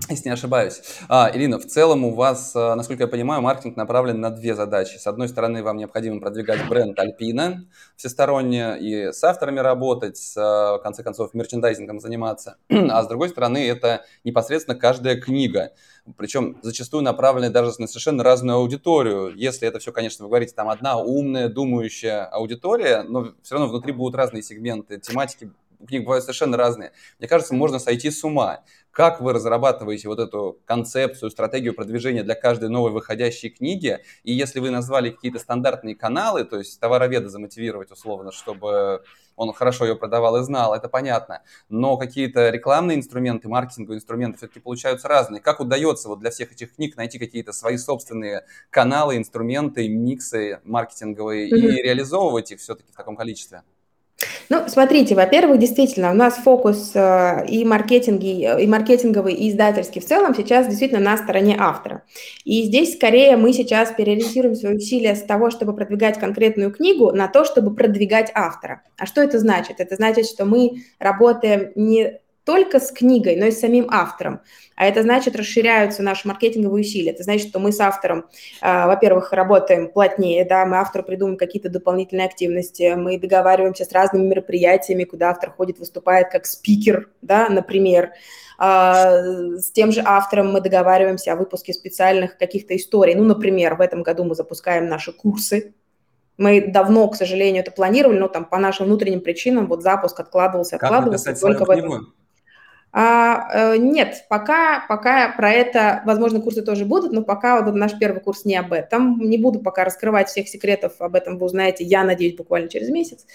Если не ошибаюсь. А, Ирина, в целом у вас, а, насколько я понимаю, маркетинг направлен на две задачи. С одной стороны, вам необходимо продвигать бренд Альпина всесторонне и с авторами работать, с, а, в конце концов, мерчендайзингом заниматься. А с другой стороны, это непосредственно каждая книга. Причем зачастую направленная даже на совершенно разную аудиторию. Если это все, конечно, вы говорите, там одна умная, думающая аудитория, но все равно внутри будут разные сегменты, тематики книг бывают совершенно разные. Мне кажется, можно сойти с ума. Как вы разрабатываете вот эту концепцию, стратегию продвижения для каждой новой выходящей книги? И если вы назвали какие-то стандартные каналы, то есть товароведа замотивировать условно, чтобы он хорошо ее продавал и знал, это понятно. Но какие-то рекламные инструменты, маркетинговые инструменты все-таки получаются разные. Как удается вот для всех этих книг найти какие-то свои собственные каналы, инструменты, миксы маркетинговые mm-hmm. и реализовывать их все-таки в таком количестве? Ну, смотрите, во-первых, действительно, у нас фокус э, и, маркетинги, и маркетинговый, и издательский в целом сейчас действительно на стороне автора. И здесь скорее мы сейчас переориентируем свои усилия с того, чтобы продвигать конкретную книгу, на то, чтобы продвигать автора. А что это значит? Это значит, что мы работаем не только с книгой, но и с самим автором. А это значит, расширяются наши маркетинговые усилия. Это значит, что мы с автором, э, во-первых, работаем плотнее, да, мы автору придумываем какие-то дополнительные активности, мы договариваемся с разными мероприятиями, куда автор ходит, выступает как спикер, да, например. Э, с тем же автором мы договариваемся о выпуске специальных каких-то историй. Ну, например, в этом году мы запускаем наши курсы мы давно, к сожалению, это планировали, но там по нашим внутренним причинам вот запуск откладывался, откладывался. Как только в этом... А, э, нет, пока, пока про это, возможно, курсы тоже будут, но пока вот наш первый курс не об этом. Не буду пока раскрывать всех секретов, об этом вы узнаете, я надеюсь, буквально через месяц.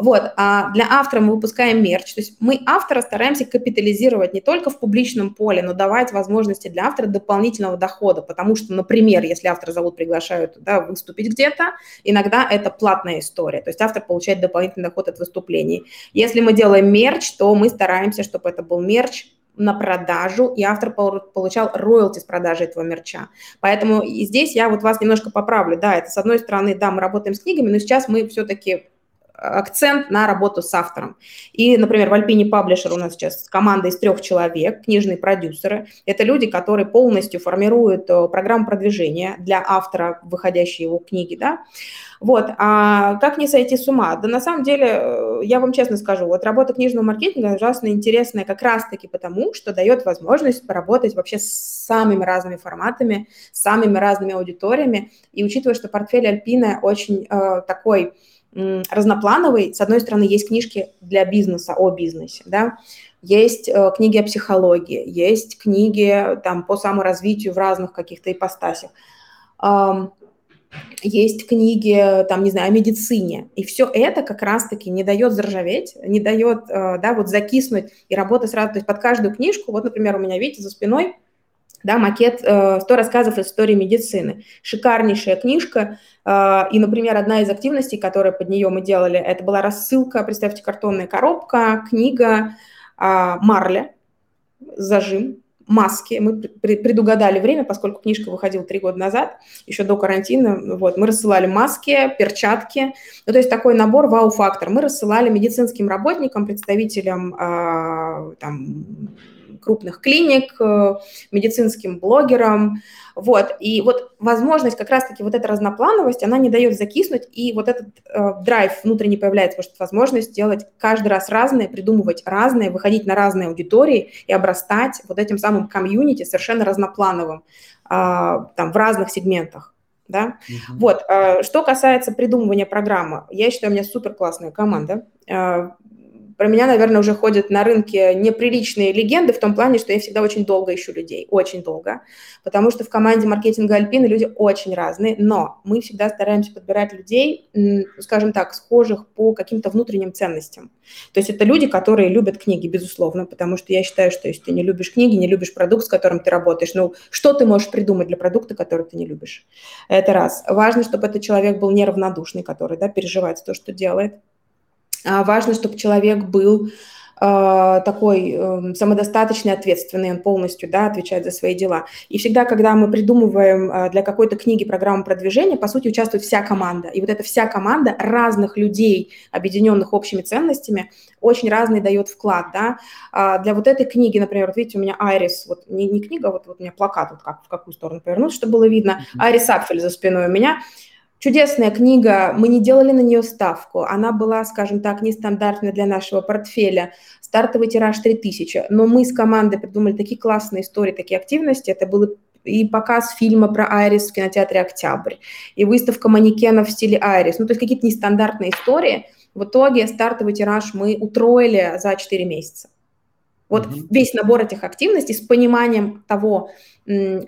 Вот, а для автора мы выпускаем мерч, то есть мы автора стараемся капитализировать не только в публичном поле, но давать возможности для автора дополнительного дохода, потому что, например, если автора зовут, приглашают да, выступить где-то, иногда это платная история, то есть автор получает дополнительный доход от выступлений. Если мы делаем мерч, то мы стараемся, чтобы это был мерч на продажу, и автор получал роялти с продажи этого мерча. Поэтому и здесь я вот вас немножко поправлю. Да, это с одной стороны, да, мы работаем с книгами, но сейчас мы все-таки акцент на работу с автором. И, например, в Альпине Паблишер у нас сейчас команда из трех человек, книжные продюсеры. Это люди, которые полностью формируют э, программу продвижения для автора, выходящей его книги, да. Вот, а как не сойти с ума? Да на самом деле, э, я вам честно скажу, вот работа книжного маркетинга ужасно интересная как раз-таки потому, что дает возможность поработать вообще с самыми разными форматами, с самыми разными аудиториями. И учитывая, что портфель Альпина очень э, такой разноплановый. С одной стороны, есть книжки для бизнеса, о бизнесе, да, есть э, книги о психологии, есть книги там по саморазвитию в разных каких-то ипостасях, эм, есть книги, там, не знаю, о медицине. И все это как раз-таки не дает заржаветь, не дает, э, да, вот закиснуть и работать сразу. То есть под каждую книжку, вот, например, у меня, видите, за спиной да, макет «100 э, рассказов истории медицины». Шикарнейшая книжка. Э, и, например, одна из активностей, которую под нее мы делали, это была рассылка, представьте, картонная коробка, книга э, «Марля», зажим, маски. Мы предугадали время, поскольку книжка выходила три года назад, еще до карантина. Вот, мы рассылали маски, перчатки. Ну, то есть такой набор вау-фактор. Мы рассылали медицинским работникам, представителям там, крупных клиник, э, медицинским блогерам. Вот. И вот возможность как раз-таки вот эта разноплановость, она не дает закиснуть, и вот этот э, драйв внутренний появляется, потому что возможность делать каждый раз разное, придумывать разное, выходить на разные аудитории и обрастать вот этим самым комьюнити совершенно разноплановым, э, там, в разных сегментах. Да? Uh-huh. Вот, э, что касается придумывания программы, я считаю, у меня супер классная команда. Э, про меня, наверное, уже ходят на рынке неприличные легенды в том плане, что я всегда очень долго ищу людей, очень долго, потому что в команде маркетинга Альпины люди очень разные, но мы всегда стараемся подбирать людей, скажем так, схожих по каким-то внутренним ценностям. То есть это люди, которые любят книги, безусловно, потому что я считаю, что если ты не любишь книги, не любишь продукт, с которым ты работаешь, ну, что ты можешь придумать для продукта, который ты не любишь? Это раз. Важно, чтобы этот человек был неравнодушный, который, да, переживает то, что делает. А, важно, чтобы человек был э, такой э, самодостаточный, ответственный, он полностью да, отвечает за свои дела. И всегда, когда мы придумываем э, для какой-то книги программу продвижения, по сути, участвует вся команда. И вот эта вся команда разных людей, объединенных общими ценностями, очень разный дает вклад. Да? А для вот этой книги, например, вот видите, у меня Айрис, вот не, не книга, вот, вот у меня плакат, вот как, в какую сторону повернуть, чтобы было видно. Айрис Апфель за спиной у меня. Чудесная книга, мы не делали на нее ставку, она была, скажем так, нестандартная для нашего портфеля, стартовый тираж 3000, но мы с командой придумали такие классные истории, такие активности, это было и показ фильма про Айрис в кинотеатре «Октябрь», и выставка манекенов в стиле Айрис, ну, то есть какие-то нестандартные истории. В итоге стартовый тираж мы утроили за 4 месяца. Вот mm-hmm. весь набор этих активностей с пониманием того,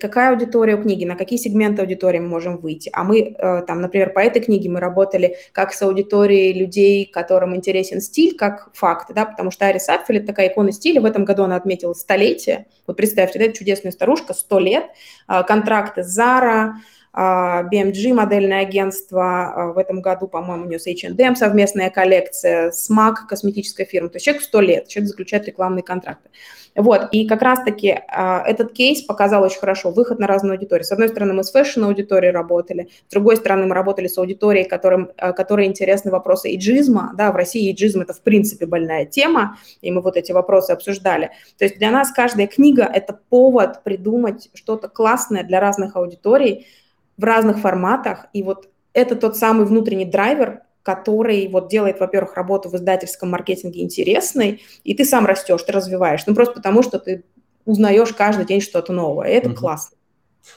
какая аудитория у книги, на какие сегменты аудитории мы можем выйти. А мы, э, там, например, по этой книге мы работали как с аудиторией людей, которым интересен стиль, как факт, да, потому что Арис Апфель – это такая икона стиля, в этом году она отметила столетие. Вот представьте, да, чудесная старушка, сто лет, а, контракты с Zara, а, BMG модельное агентство, а, в этом году, по-моему, у нее с H&M совместная коллекция, SMAC косметическая фирма, то есть человек 100 лет, человек заключает рекламные контракты. Вот, и как раз-таки а, этот кейс показал очень хорошо выход на разную аудиторию. С одной стороны, мы с fashion-аудиторией работали, с другой стороны, мы работали с аудиторией, которым, которой интересны вопросы эйджизма, да, в России эйджизм – это, в принципе, больная тема, и мы вот эти вопросы обсуждали. То есть для нас каждая книга – это повод придумать что-то классное для разных аудиторий, в разных форматах. И вот это тот самый внутренний драйвер, который вот делает, во-первых, работу в издательском маркетинге интересной, и ты сам растешь, ты развиваешь. Ну, просто потому, что ты узнаешь каждый день что-то новое. И это угу. классно.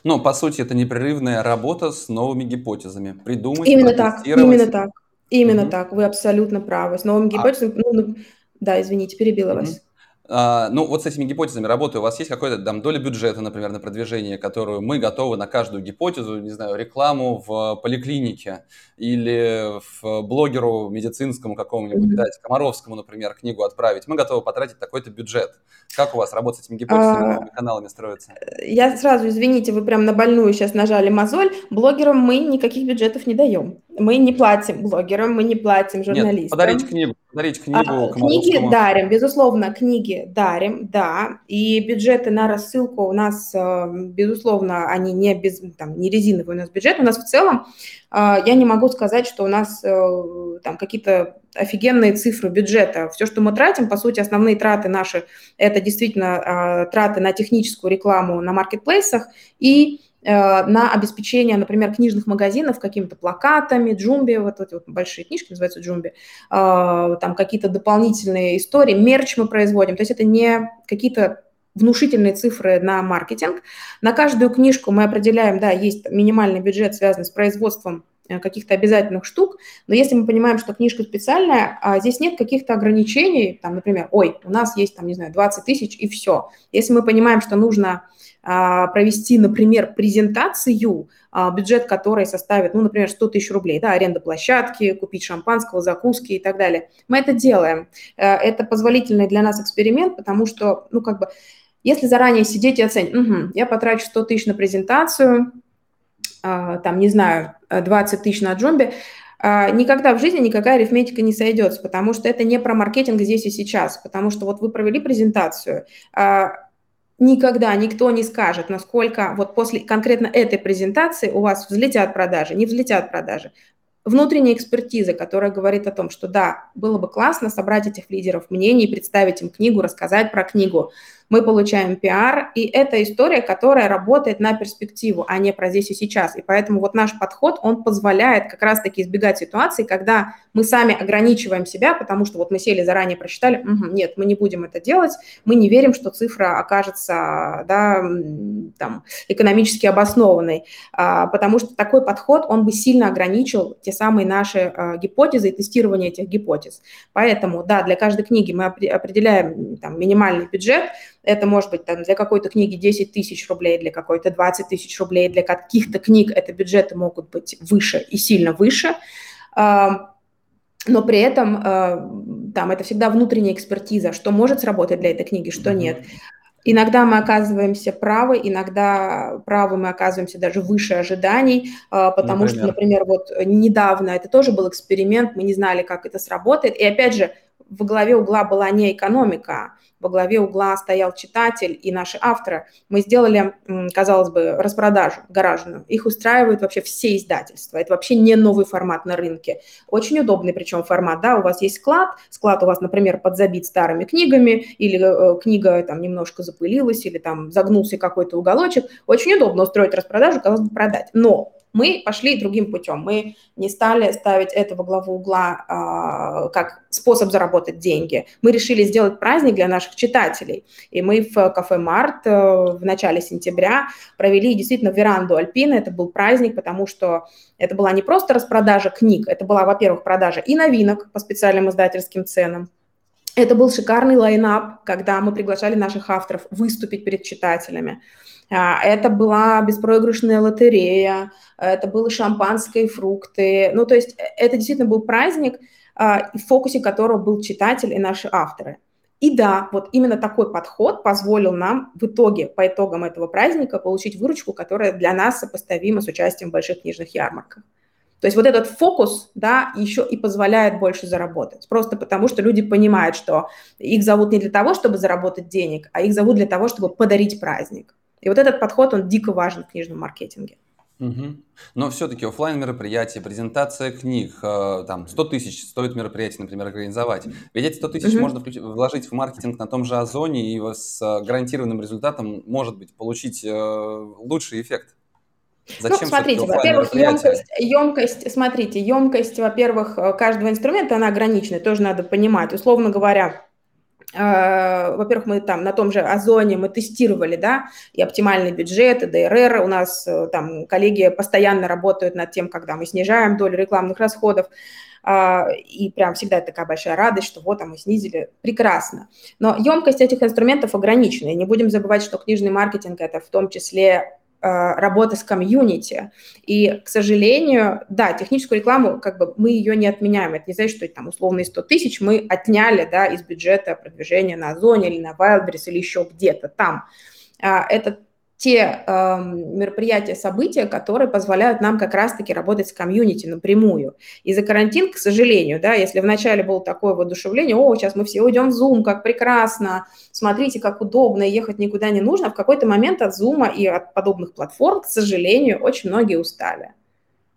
Ну, по сути, это непрерывная работа с новыми гипотезами. Придумать, Именно так, именно так. Именно угу. так, вы абсолютно правы. С новыми а гипотезами, а... ну, да, извините, перебила угу. вас. А, ну, вот с этими гипотезами работаю. У вас есть какой-то там доля бюджета, например, на продвижение, которую мы готовы на каждую гипотезу, не знаю, рекламу в поликлинике или в блогеру медицинскому какому-нибудь, дать, Комаровскому, например, книгу отправить. Мы готовы потратить такой-то бюджет. Как у вас работа с этими гипотезами, а, каналами строится? Я сразу, извините, вы прям на больную сейчас нажали мозоль. Блогерам мы никаких бюджетов не даем. Мы не платим блогерам, мы не платим журналистам. Нет, подарить книгу, подарить книгу. А, книги дарим, безусловно, книги дарим, да. И бюджеты на рассылку у нас, э, безусловно, они не, без, там, не резиновые у нас бюджет. У нас в целом, э, я не могу сказать, что у нас э, там какие-то офигенные цифры бюджета. Все, что мы тратим, по сути, основные траты наши, это действительно траты на техническую рекламу на маркетплейсах и на обеспечение, например, книжных магазинов какими-то плакатами, джумби, вот эти вот большие книжки называются джумби, э, там какие-то дополнительные истории, мерч мы производим, то есть это не какие-то внушительные цифры на маркетинг. На каждую книжку мы определяем, да, есть минимальный бюджет, связанный с производством э, каких-то обязательных штук, но если мы понимаем, что книжка специальная, а здесь нет каких-то ограничений, там, например, ой, у нас есть, там, не знаю, 20 тысяч и все. Если мы понимаем, что нужно а, провести, например, презентацию, а, бюджет которой составит, ну, например, 100 тысяч рублей, да, аренда площадки, купить шампанского, закуски и так далее. Мы это делаем. Э, это позволительный для нас эксперимент, потому что, ну, как бы, если заранее сидеть и оценить, угу, я потрачу 100 тысяч на презентацию, там, не знаю, 20 тысяч на джумбе, никогда в жизни никакая арифметика не сойдется, потому что это не про маркетинг здесь и сейчас, потому что вот вы провели презентацию, никогда никто не скажет, насколько вот после конкретно этой презентации у вас взлетят продажи, не взлетят продажи. Внутренняя экспертиза, которая говорит о том, что да, было бы классно собрать этих лидеров мнений, представить им книгу, рассказать про книгу, мы получаем пиар, и это история, которая работает на перспективу, а не про здесь и сейчас. И поэтому вот наш подход, он позволяет как раз-таки избегать ситуации, когда мы сами ограничиваем себя, потому что вот мы сели заранее, просчитали, угу, нет, мы не будем это делать, мы не верим, что цифра окажется да, там, экономически обоснованной, а, потому что такой подход, он бы сильно ограничил те самые наши а, гипотезы и тестирование этих гипотез. Поэтому, да, для каждой книги мы определяем там, минимальный бюджет, это может быть там, для какой-то книги 10 тысяч рублей, для какой-то 20 тысяч рублей, для каких-то книг это бюджеты могут быть выше и сильно выше. Но при этом там это всегда внутренняя экспертиза, что может сработать для этой книги, что нет. Иногда мы оказываемся правы, иногда правы мы оказываемся даже выше ожиданий, потому например. что, например, вот недавно это тоже был эксперимент, мы не знали, как это сработает. И опять же, во главе угла была не экономика, во главе угла стоял читатель и наши авторы. Мы сделали, казалось бы, распродажу гаражную. Их устраивают вообще все издательства. Это вообще не новый формат на рынке. Очень удобный причем формат. Да, у вас есть склад, склад у вас, например, подзабит старыми книгами, или э, книга там немножко запылилась, или там загнулся какой-то уголочек. Очень удобно устроить распродажу, казалось бы, продать. Но мы пошли другим путем. Мы не стали ставить это во главу угла а, как способ заработать деньги. Мы решили сделать праздник для наших читателей. И мы в кафе «Март» э, в начале сентября провели действительно веранду Альпина. Это был праздник, потому что это была не просто распродажа книг, это была, во-первых, продажа и новинок по специальным издательским ценам, это был шикарный лайнап, когда мы приглашали наших авторов выступить перед читателями. А, это была беспроигрышная лотерея, это было шампанское и фрукты. Ну, то есть э, это действительно был праздник, а, в фокусе которого был читатель и наши авторы. И да, вот именно такой подход позволил нам в итоге, по итогам этого праздника, получить выручку, которая для нас сопоставима с участием в больших книжных ярмарках. То есть вот этот фокус, да, еще и позволяет больше заработать. Просто потому, что люди понимают, что их зовут не для того, чтобы заработать денег, а их зовут для того, чтобы подарить праздник. И вот этот подход, он дико важен в книжном маркетинге. Угу. Но все-таки офлайн мероприятие, презентация книг, э, там 100 тысяч стоит мероприятие, например, организовать. Ведь эти 100 тысяч угу. можно включить, вложить в маркетинг на том же Озоне и с гарантированным результатом, может быть, получить э, лучший эффект. Зачем ну, смотрите, во-первых, емкость, емкость, смотрите, емкость, во-первых, э, каждого инструмента, она ограничена, тоже надо понимать. Условно говоря, во-первых, мы там на том же Озоне мы тестировали, да, и оптимальный бюджет, и ДРР. У нас uh, там коллеги постоянно работают над тем, когда мы снижаем долю рекламных расходов. Uh, и прям всегда такая большая радость, что вот, а мы снизили. Прекрасно. Но емкость этих инструментов ограничена. И не будем забывать, что книжный маркетинг – это в том числе Э, работы с комьюнити. И, к сожалению, да, техническую рекламу, как бы мы ее не отменяем. Это не значит, что там условные 100 тысяч мы отняли, да, из бюджета продвижения на Озоне или на Wildberries или еще где-то там. А, это те э, мероприятия, события, которые позволяют нам как раз-таки работать с комьюнити напрямую. И за карантин, к сожалению, да, если вначале было такое воодушевление, о, сейчас мы все уйдем в Zoom, как прекрасно, смотрите, как удобно, ехать никуда не нужно, в какой-то момент от Zoom и от подобных платформ, к сожалению, очень многие устали.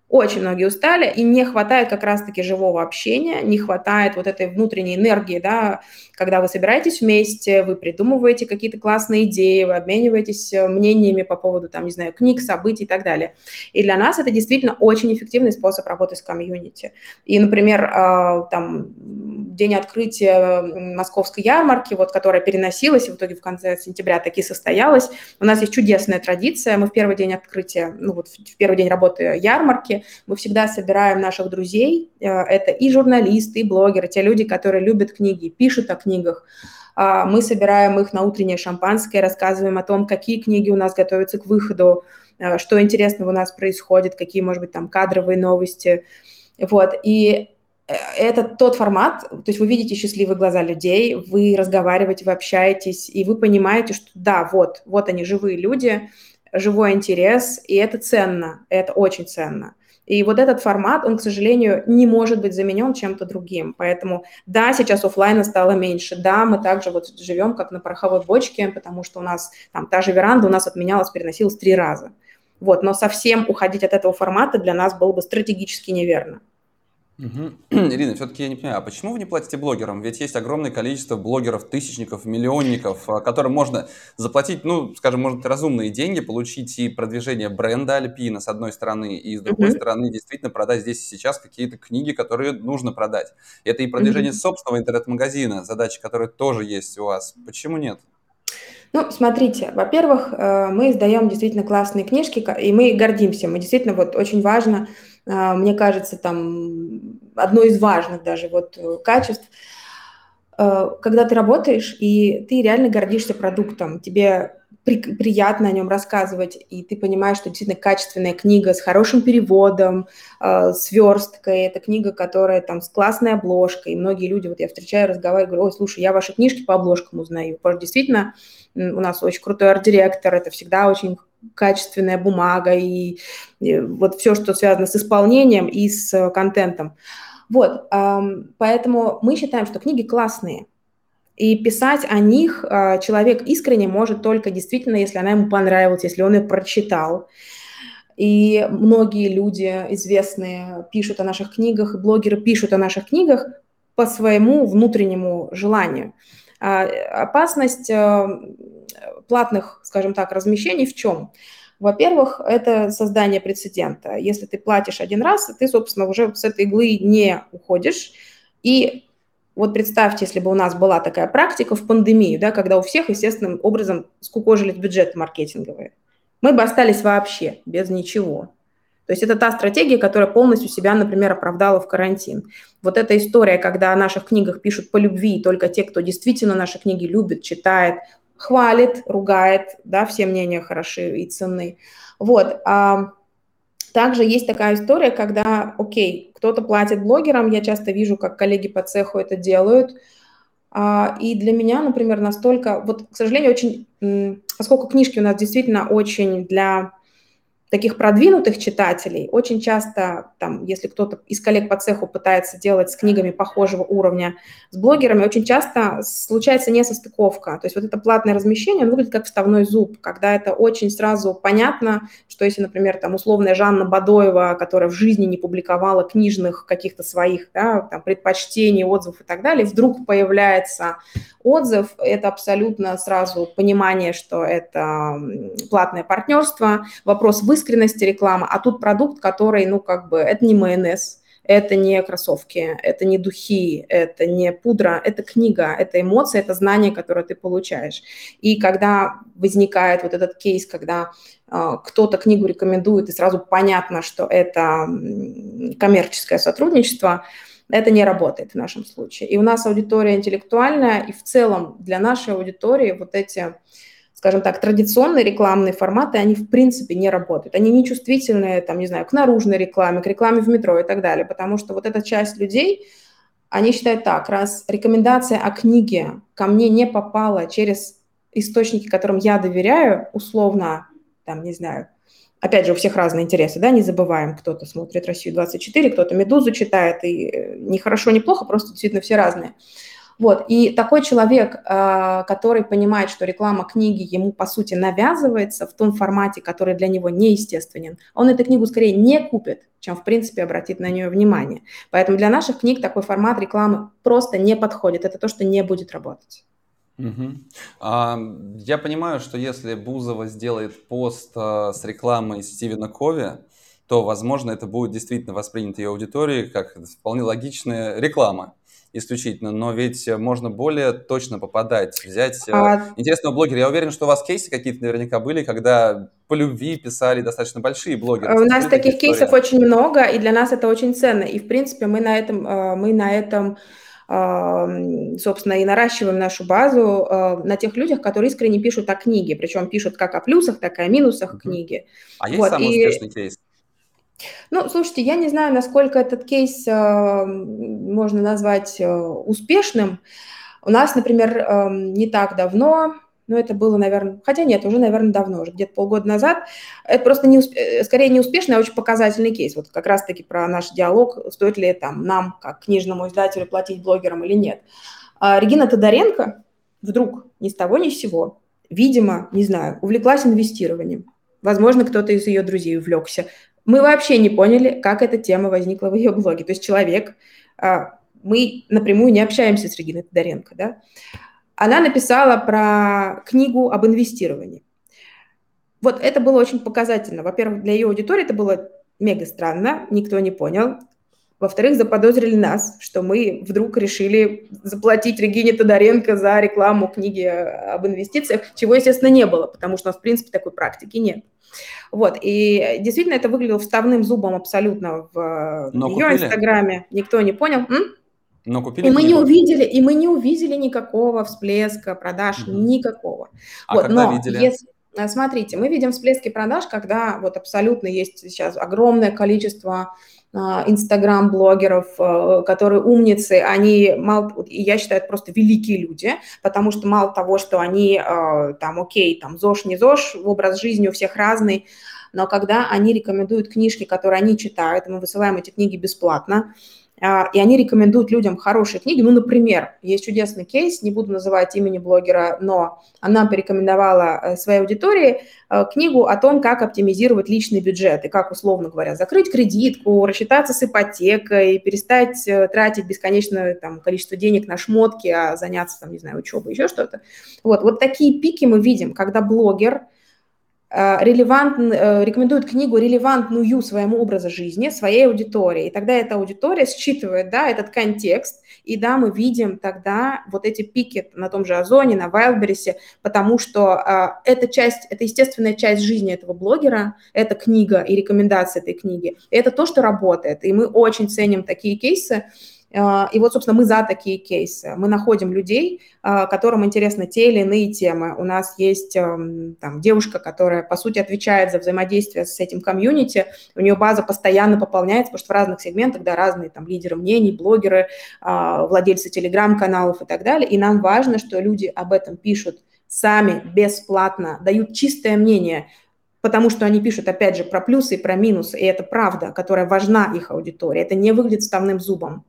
Очень многие устали, и не хватает как раз-таки живого общения, не хватает вот этой внутренней энергии, да, когда вы собираетесь вместе, вы придумываете какие-то классные идеи, вы обмениваетесь э, мнениями по поводу, там, не знаю, книг, событий и так далее. И для нас это действительно очень эффективный способ работы с комьюнити. И, например, э, там, день открытия московской ярмарки, вот, которая переносилась, и в итоге в конце сентября таки состоялась. У нас есть чудесная традиция, мы в первый день открытия, ну вот в первый день работы ярмарки, мы всегда собираем наших друзей, э, это и журналисты, и блогеры, те люди, которые любят книги, пишут о книгах, а, мы собираем их на утреннее шампанское, рассказываем о том, какие книги у нас готовятся к выходу, э, что интересного у нас происходит, какие, может быть, там кадровые новости. Вот, и э, это тот формат, то есть вы видите счастливые глаза людей, вы разговариваете, вы общаетесь, и вы понимаете, что да, вот, вот они живые люди, живой интерес, и это ценно, это очень ценно. И вот этот формат, он, к сожалению, не может быть заменен чем-то другим. Поэтому, да, сейчас офлайна стало меньше, да, мы также вот живем как на пороховой бочке, потому что у нас там та же веранда у нас отменялась, переносилась три раза. Вот, но совсем уходить от этого формата для нас было бы стратегически неверно. Угу. Ирина, все-таки я не понимаю, а почему вы не платите блогерам? Ведь есть огромное количество блогеров, тысячников, миллионников, а, которым можно заплатить, ну, скажем, может, разумные деньги, получить и продвижение бренда Альпина с одной стороны, и с другой угу. стороны действительно продать здесь и сейчас какие-то книги, которые нужно продать. Это и продвижение угу. собственного интернет-магазина, задача, которая тоже есть у вас. Почему нет? Ну, смотрите, во-первых, э, мы издаем действительно классные книжки, и мы гордимся. Мы действительно, вот очень важно а, мне кажется, там одно из важных даже вот э, качеств, э, когда ты работаешь, и ты реально гордишься продуктом, тебе при, приятно о нем рассказывать, и ты понимаешь, что действительно качественная книга с хорошим переводом, э, с версткой, это книга, которая там с классной обложкой, и многие люди, вот я встречаю, разговариваю, говорю, ой, слушай, я ваши книжки по обложкам узнаю, потому что действительно у нас очень крутой арт-директор, это всегда очень качественная бумага и, и вот все, что связано с исполнением и с контентом. Вот, поэтому мы считаем, что книги классные, и писать о них а, человек искренне может только действительно, если она ему понравилась, если он ее прочитал. И многие люди известные пишут о наших книгах, и блогеры пишут о наших книгах по своему внутреннему желанию. А, опасность а, платных, скажем так, размещений в чем? Во-первых, это создание прецедента. Если ты платишь один раз, ты, собственно, уже с этой иглы не уходишь. И вот представьте, если бы у нас была такая практика в пандемию, да, когда у всех естественным образом скукожились бюджеты маркетинговые. Мы бы остались вообще без ничего. То есть это та стратегия, которая полностью себя, например, оправдала в карантин. Вот эта история, когда о наших книгах пишут по любви, только те, кто действительно наши книги любит, читает, хвалит, ругает, да, все мнения хороши и ценны. Вот. А также есть такая история, когда, окей, кто-то платит блогерам, я часто вижу, как коллеги по цеху это делают, а, и для меня, например, настолько, вот, к сожалению, очень, поскольку книжки у нас действительно очень для таких продвинутых читателей очень часто, там, если кто-то из коллег по цеху пытается делать с книгами похожего уровня с блогерами, очень часто случается несостыковка. То есть вот это платное размещение, оно выглядит как вставной зуб, когда это очень сразу понятно, что если, например, там условная Жанна Бадоева, которая в жизни не публиковала книжных каких-то своих да, там, предпочтений, отзывов и так далее, вдруг появляется отзыв, это абсолютно сразу понимание, что это платное партнерство, вопрос вы искренности рекламы, а тут продукт, который, ну, как бы, это не майонез, это не кроссовки, это не духи, это не пудра, это книга, это эмоции, это знание, которое ты получаешь. И когда возникает вот этот кейс, когда э, кто-то книгу рекомендует, и сразу понятно, что это коммерческое сотрудничество, это не работает в нашем случае. И у нас аудитория интеллектуальная, и в целом для нашей аудитории вот эти скажем так, традиционные рекламные форматы, они в принципе не работают. Они не чувствительны, там, не знаю, к наружной рекламе, к рекламе в метро и так далее, потому что вот эта часть людей, они считают так, раз рекомендация о книге ко мне не попала через источники, которым я доверяю, условно, там, не знаю, опять же, у всех разные интересы, да, не забываем, кто-то смотрит «Россию-24», кто-то «Медузу» читает, и э, не хорошо, не плохо, просто действительно все разные. Вот, и такой человек, а, который понимает, что реклама книги ему, по сути, навязывается в том формате, который для него неестественен, он эту книгу скорее не купит, чем, в принципе, обратит на нее внимание. Поэтому для наших книг такой формат рекламы просто не подходит. Это то, что не будет работать. Угу. А, я понимаю, что если Бузова сделает пост а, с рекламой Стивена Кови, то, возможно, это будет действительно воспринято ее аудиторией как вполне логичная реклама исключительно, но ведь можно более точно попадать, взять э, а... интересного блогера. Я уверен, что у вас кейсы какие-то наверняка были, когда по любви писали достаточно большие блогеры. У нас таких кейсов очень много, и для нас это очень ценно. И, в принципе, мы на этом, э, мы на этом собственно, и наращиваем нашу базу э, на тех людях, которые искренне пишут о книге, причем пишут как о плюсах, так и о минусах uh-huh. книги. А есть вот, самый и... успешный кейс? Ну, слушайте, я не знаю, насколько этот кейс э, можно назвать э, успешным. У нас, например, не так давно, ну, это было, наверное, хотя нет, уже, наверное, давно, уже где-то полгода назад. Это просто не, э, скорее не успешный, а очень показательный кейс. Вот как раз-таки про наш диалог, стоит ли там нам, как книжному издателю, платить блогерам или нет. А Регина Тодоренко вдруг ни с того ни с сего, видимо, не знаю, увлеклась инвестированием. Возможно, кто-то из ее друзей увлекся. Мы вообще не поняли, как эта тема возникла в ее блоге. То есть человек, а, мы напрямую не общаемся с Региной Тодоренко, да, она написала про книгу об инвестировании. Вот это было очень показательно. Во-первых, для ее аудитории это было мега странно, никто не понял. Во-вторых, заподозрили нас, что мы вдруг решили заплатить Регине Тодоренко за рекламу книги об инвестициях, чего, естественно, не было, потому что у нас, в принципе, такой практики нет. Вот, и действительно это выглядело вставным зубом абсолютно в Но ее купили. инстаграме. Никто не понял. М? Но купили и мы не увидели, и мы не увидели никакого всплеска продаж, угу. никакого. А вот, когда но видели? Если, э, смотрите, мы видим всплески продаж, когда вот абсолютно есть сейчас огромное количество а, инстаграм-блогеров, э, которые умницы, они, мало, я считаю, это просто великие люди, потому что мало того, что они э, там, окей, там ЗОЖ, не ЗОЖ, образ жизни у всех разный, но когда они рекомендуют книжки, которые они читают, мы высылаем эти книги бесплатно, а, и они рекомендуют людям хорошие книги. Ну, например, есть чудесный кейс, не буду называть имени блогера, но она порекомендовала э, своей аудитории э, книгу о том, как оптимизировать личный бюджет и как, условно говоря, закрыть кредитку, рассчитаться с ипотекой, перестать э, тратить бесконечное там, количество денег на шмотки, а заняться, там, не знаю, учебой, еще что-то. Вот, вот такие пики мы видим, когда блогер – релевант, э, рекомендует книгу релевантную своему образу жизни, своей аудитории. И тогда эта аудитория считывает да, этот контекст, и да, мы видим тогда вот эти пики на том же Озоне, на Wildberries, потому что э, это часть, это естественная часть жизни этого блогера, это книга и рекомендация этой книги. Это то, что работает. И мы очень ценим такие кейсы, и вот, собственно, мы за такие кейсы. Мы находим людей, а, которым интересны те или иные темы. У нас есть эм, там, девушка, которая, по сути, отвечает за взаимодействие с этим комьюнити. У нее база постоянно пополняется, потому что в разных сегментах, да, разные там лидеры мнений, блогеры, а, владельцы телеграм-каналов и так далее. И нам важно, что люди об этом пишут сами, бесплатно, дают чистое мнение, потому что они пишут, опять же, про плюсы и про минусы, и это правда, которая важна их аудитории. Это не выглядит ставным зубом.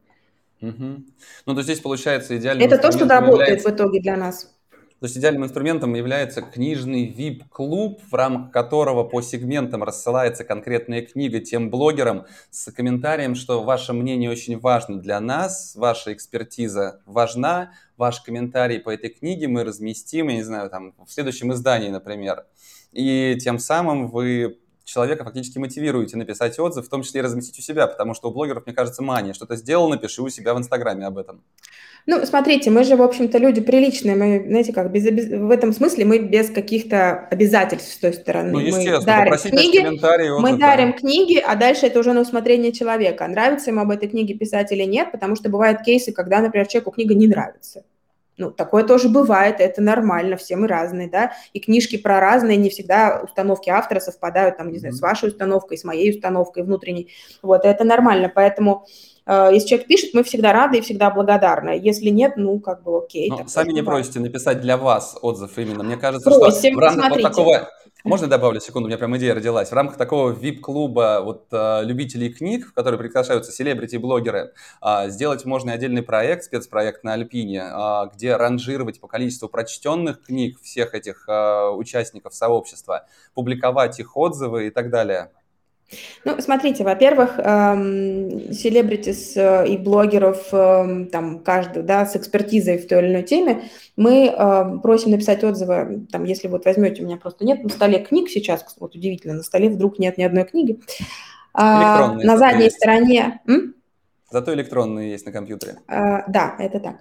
Угу. Ну, то здесь получается идеальным Это то, что работает является... в итоге для нас. То есть идеальным инструментом является книжный VIP-клуб, в рамках которого по сегментам рассылается конкретная книга тем блогерам с комментарием, что ваше мнение очень важно для нас, ваша экспертиза важна, ваш комментарий по этой книге мы разместим, я не знаю, там, в следующем издании, например. И тем самым вы человека фактически мотивируете написать отзыв, в том числе и разместить у себя, потому что у блогеров, мне кажется, мания. Что-то сделал, напиши у себя в Инстаграме об этом. Ну, смотрите, мы же, в общем-то, люди приличные. Мы, знаете, как, без, в этом смысле мы без каких-то обязательств с той стороны. Ну, естественно, мы дарим книги, мы дарим книги, а дальше это уже на усмотрение человека. Нравится ему об этой книге писать или нет, потому что бывают кейсы, когда, например, человеку книга не нравится. Ну, такое тоже бывает, это нормально, все мы разные, да, и книжки про разные, не всегда установки автора совпадают, там, не знаю, с вашей установкой, с моей установкой внутренней, вот, это нормально, поэтому э, если человек пишет, мы всегда рады и всегда благодарны. Если нет, ну, как бы окей. Но сами не просите написать для вас отзыв именно. Мне кажется, Просим, что в рамках вот такого можно добавлю секунду? У меня прям идея родилась. В рамках такого VIP-клуба вот, э, любителей книг, в который приглашаются селебрити-блогеры, э, сделать можно отдельный проект, спецпроект на Альпине, э, где ранжировать по количеству прочтенных книг всех этих э, участников сообщества, публиковать их отзывы и так далее. Ну, смотрите, во-первых, селебритис э, и блогеров, эм, там, каждый, да, с экспертизой в той или иной теме, мы эм, просим написать отзывы, там, если вот возьмете, у меня просто нет на столе книг сейчас, вот удивительно, на столе вдруг нет ни одной книги. А, на задней есть. стороне... М? Зато электронные есть на компьютере. А, да, это так.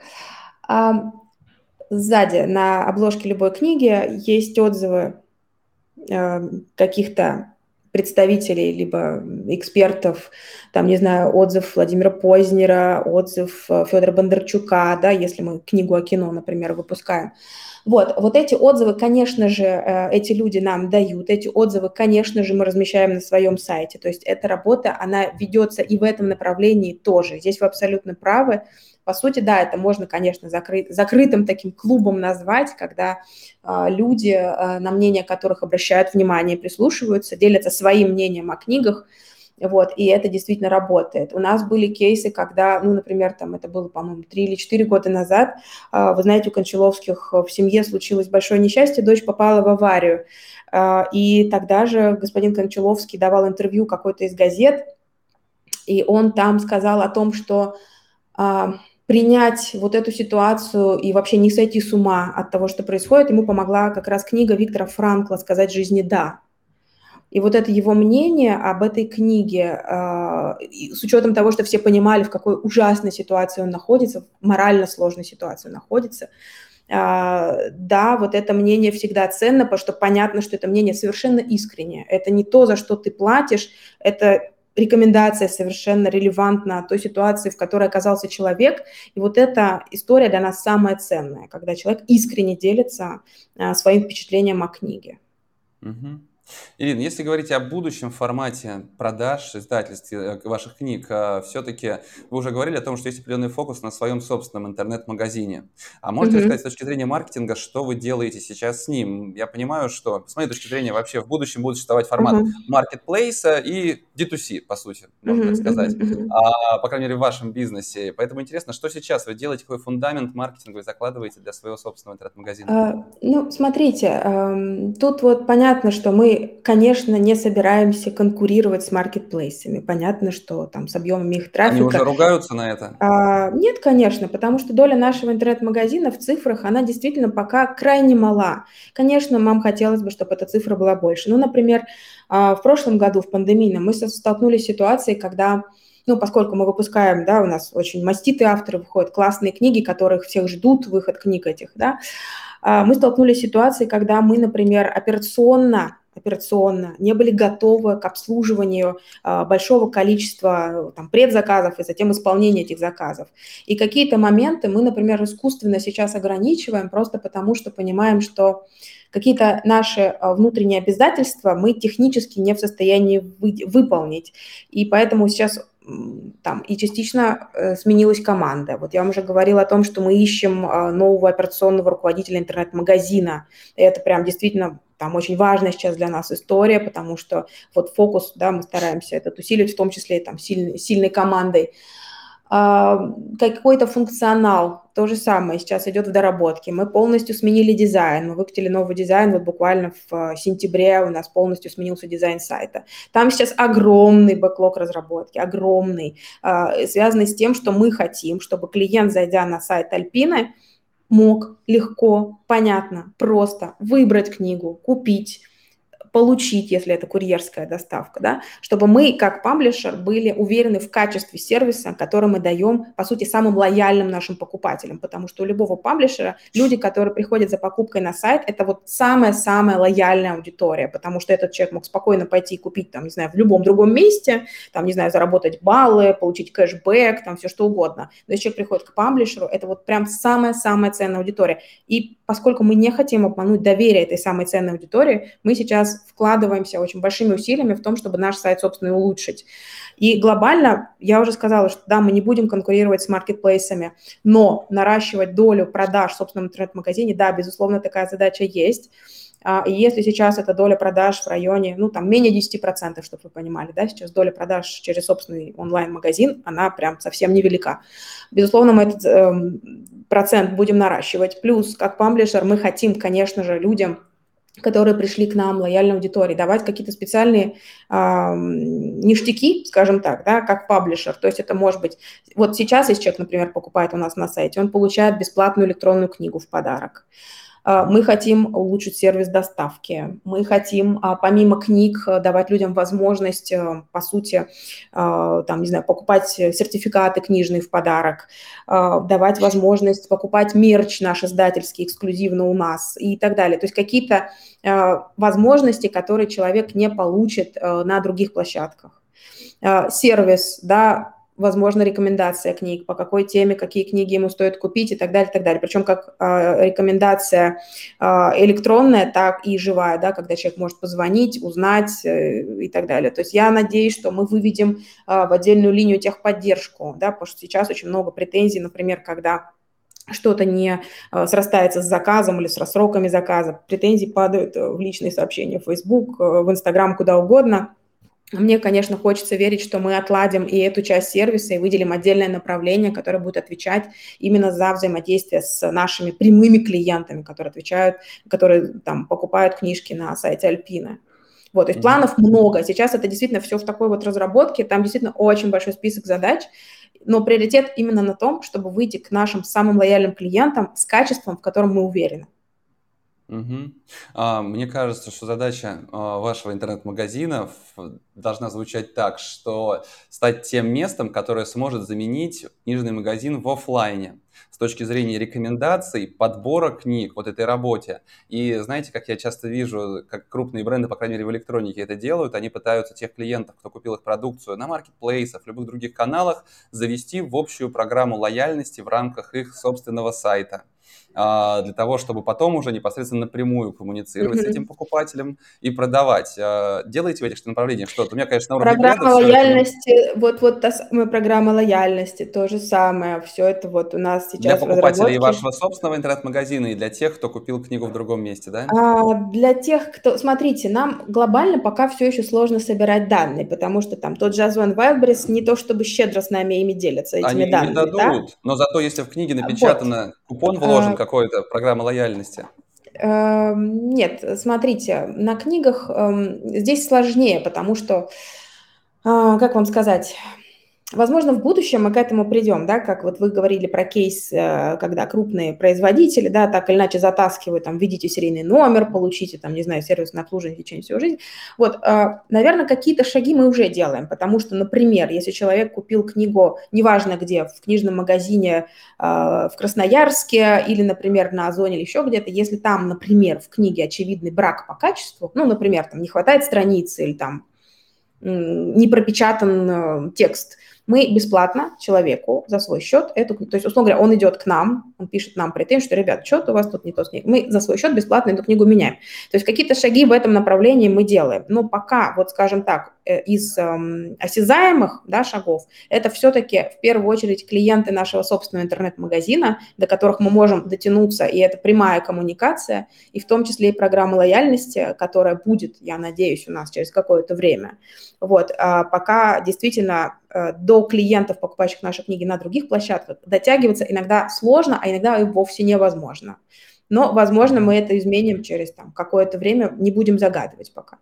А, сзади на обложке любой книги есть отзывы каких-то представителей, либо экспертов, там, не знаю, отзыв Владимира Познера, отзыв э, Федора Бондарчука, да, если мы книгу о кино, например, выпускаем. Вот, вот эти отзывы, конечно же, э, эти люди нам дают, эти отзывы, конечно же, мы размещаем на своем сайте. То есть эта работа, она ведется и в этом направлении тоже. Здесь вы абсолютно правы. По сути, да, это можно, конечно, закрыт, закрытым таким клубом назвать, когда э, люди, э, на мнение которых обращают внимание, прислушиваются, делятся своим мнением о книгах, вот, и это действительно работает. У нас были кейсы, когда, ну, например, там это было, по-моему, три или четыре года назад, э, вы знаете, у Кончаловских в семье случилось большое несчастье, дочь попала в аварию, и тогда же господин Кончаловский давал интервью какой-то из газет, и он там сказал о том, что принять вот эту ситуацию и вообще не сойти с ума от того, что происходит, ему помогла как раз книга Виктора Франкла «Сказать жизни да». И вот это его мнение об этой книге, э, с учетом того, что все понимали, в какой ужасной ситуации он находится, в морально сложной ситуации он находится, э, да, вот это мнение всегда ценно, потому что понятно, что это мнение совершенно искреннее. Это не то, за что ты платишь, это рекомендация совершенно релевантна той ситуации, в которой оказался человек. И вот эта история для нас самая ценная, когда человек искренне делится а, своим впечатлением о книге. Угу. Ирина, если говорить о будущем формате продаж, издательств э, ваших книг, э, все-таки вы уже говорили о том, что есть определенный фокус на своем собственном интернет-магазине. А можете mm-hmm. рассказать с точки зрения маркетинга, что вы делаете сейчас с ним? Я понимаю, что с моей точки зрения вообще в будущем будет существовать формат mm-hmm. маркетплейса и D2C, по сути, можно так сказать, а, по крайней мере, в вашем бизнесе. Поэтому интересно, что сейчас вы делаете, какой фундамент маркетинга вы закладываете для своего собственного интернет-магазина? А, ну, смотрите, эм, тут вот понятно, что мы, конечно, не собираемся конкурировать с маркетплейсами. Понятно, что там с объемами их трафика... Они уже ругаются на это? А, нет, конечно, потому что доля нашего интернет-магазина в цифрах, она действительно пока крайне мала. Конечно, нам хотелось бы, чтобы эта цифра была больше. Ну, например, а, в прошлом году, в пандемийном, мы столкнулись с ситуацией, когда ну, поскольку мы выпускаем, да, у нас очень маститые авторы выходят, классные книги, которых всех ждут, выход книг этих, да, а, мы столкнулись с ситуацией, когда мы, например, операционно операционно не были готовы к обслуживанию а, большого количества там, предзаказов и затем исполнения этих заказов. И какие-то моменты мы, например, искусственно сейчас ограничиваем просто потому, что понимаем, что какие-то наши а, внутренние обязательства мы технически не в состоянии вы, выполнить. И поэтому сейчас там и частично э, сменилась команда. Вот я вам уже говорила о том, что мы ищем э, нового операционного руководителя интернет-магазина. Это прям действительно там очень важная сейчас для нас история, потому что вот фокус, да, мы стараемся этот усиливать, в том числе там сильной, сильной командой. А, какой-то функционал, то же самое сейчас идет в доработке. Мы полностью сменили дизайн, мы выкатили новый дизайн, вот буквально в сентябре у нас полностью сменился дизайн сайта. Там сейчас огромный бэклог разработки, огромный, а, связанный с тем, что мы хотим, чтобы клиент, зайдя на сайт Альпины, мог легко, понятно, просто выбрать книгу, купить, получить, если это курьерская доставка, да, чтобы мы, как паблишер, были уверены в качестве сервиса, который мы даем, по сути, самым лояльным нашим покупателям, потому что у любого паблишера люди, которые приходят за покупкой на сайт, это вот самая-самая лояльная аудитория, потому что этот человек мог спокойно пойти и купить, там, не знаю, в любом другом месте, там, не знаю, заработать баллы, получить кэшбэк, там, все что угодно. Но если человек приходит к паблишеру, это вот прям самая-самая ценная аудитория. И поскольку мы не хотим обмануть доверие этой самой ценной аудитории, мы сейчас вкладываемся очень большими усилиями в том, чтобы наш сайт, собственно, улучшить. И глобально, я уже сказала, что да, мы не будем конкурировать с маркетплейсами, но наращивать долю продаж в собственном интернет-магазине, да, безусловно, такая задача есть. А, и если сейчас эта доля продаж в районе, ну, там, менее 10%, чтобы вы понимали, да, сейчас доля продаж через собственный онлайн-магазин, она прям совсем невелика. Безусловно, мы этот э, процент будем наращивать. Плюс, как паблишер, мы хотим, конечно же, людям которые пришли к нам, лояльной аудитории, давать какие-то специальные э, ништяки, скажем так, да, как паблишер. То есть это может быть, вот сейчас, если человек, например, покупает у нас на сайте, он получает бесплатную электронную книгу в подарок. Мы хотим улучшить сервис доставки. Мы хотим, а, помимо книг, давать людям возможность, э, по сути, а, там, не знаю, покупать сертификаты книжные в подарок, давать возможность покупать мерч наш издательский эксклюзивно у нас и так далее. То есть какие-то возможности, которые человек не получит э, на других площадках. Сервис, да, возможно, рекомендация книг, по какой теме, какие книги ему стоит купить и так далее, и так далее. Причем как э, рекомендация э, электронная, так и живая, да, когда человек может позвонить, узнать э, и так далее. То есть я надеюсь, что мы выведем э, в отдельную линию техподдержку, да, потому что сейчас очень много претензий, например, когда что-то не срастается с заказом или с сроками заказа, претензии падают в личные сообщения в Facebook, в Instagram, куда угодно – мне, конечно, хочется верить, что мы отладим и эту часть сервиса и выделим отдельное направление, которое будет отвечать именно за взаимодействие с нашими прямыми клиентами, которые отвечают, которые там покупают книжки на сайте Альпина. Вот, то есть mm-hmm. планов много. Сейчас это действительно все в такой вот разработке. Там действительно очень большой список задач, но приоритет именно на том, чтобы выйти к нашим самым лояльным клиентам с качеством, в котором мы уверены. Мгм. А, Мне кажется, что задача а, вашего интернет-магазина должна звучать так, что стать тем местом, которое сможет заменить книжный магазин в офлайне с точки зрения рекомендаций, подбора книг, вот этой работе. И знаете, как я часто вижу, как крупные бренды, по крайней мере в электронике это делают, они пытаются тех клиентов, кто купил их продукцию на маркетплейсах, любых других каналах, завести в общую программу лояльности в рамках их собственного сайта. А, для того, чтобы потом уже непосредственно напрямую коммуницировать mm-hmm. с этим покупателем и продавать. А, делаете в этих направлениях что-то? У меня, конечно, на уровне Программа лояльности, это... вот, вот та самая программа лояльности, то же самое. Все это вот у нас сейчас Для покупателей вашего собственного интернет-магазина и для тех, кто купил книгу в другом месте, да? А, для тех, кто... Смотрите, нам глобально пока все еще сложно собирать данные, потому что там тот же Озон Wildberries не то чтобы щедро с нами ими делятся, этими Они данными. не дадут, да? но зато если в книге напечатано, вот. купон вложен а... какой-то, программа лояльности. Эм, нет, смотрите, на книгах эм, здесь сложнее, потому что, а, как вам сказать, Возможно, в будущем мы к этому придем, да, как вот вы говорили про кейс, э, когда крупные производители, да, так или иначе затаскивают, там, введите серийный номер, получите, там, не знаю, сервисное обслуживание в течение всей жизни. Вот, э, наверное, какие-то шаги мы уже делаем, потому что, например, если человек купил книгу, неважно где, в книжном магазине э, в Красноярске или, например, на Озоне или еще где-то, если там, например, в книге очевидный брак по качеству, ну, например, там не хватает страницы или там не пропечатан текст, мы бесплатно человеку за свой счет эту, то есть, условно говоря, он идет к нам, он пишет нам претензию, что, ребят, что-то у вас тут не то с книгой. Мы за свой счет бесплатно эту книгу меняем. То есть какие-то шаги в этом направлении мы делаем. Но пока, вот скажем так, э, из эм, осязаемых да, шагов, это все-таки в первую очередь клиенты нашего собственного интернет-магазина, до которых мы можем дотянуться, и это прямая коммуникация, и в том числе и программа лояльности, которая будет, я надеюсь, у нас через какое-то время. Вот, а пока действительно до клиентов, покупающих наши книги на других площадках, дотягиваться иногда сложно, а иногда и вовсе невозможно. Но, возможно, мы это изменим через там, какое-то время, не будем загадывать пока.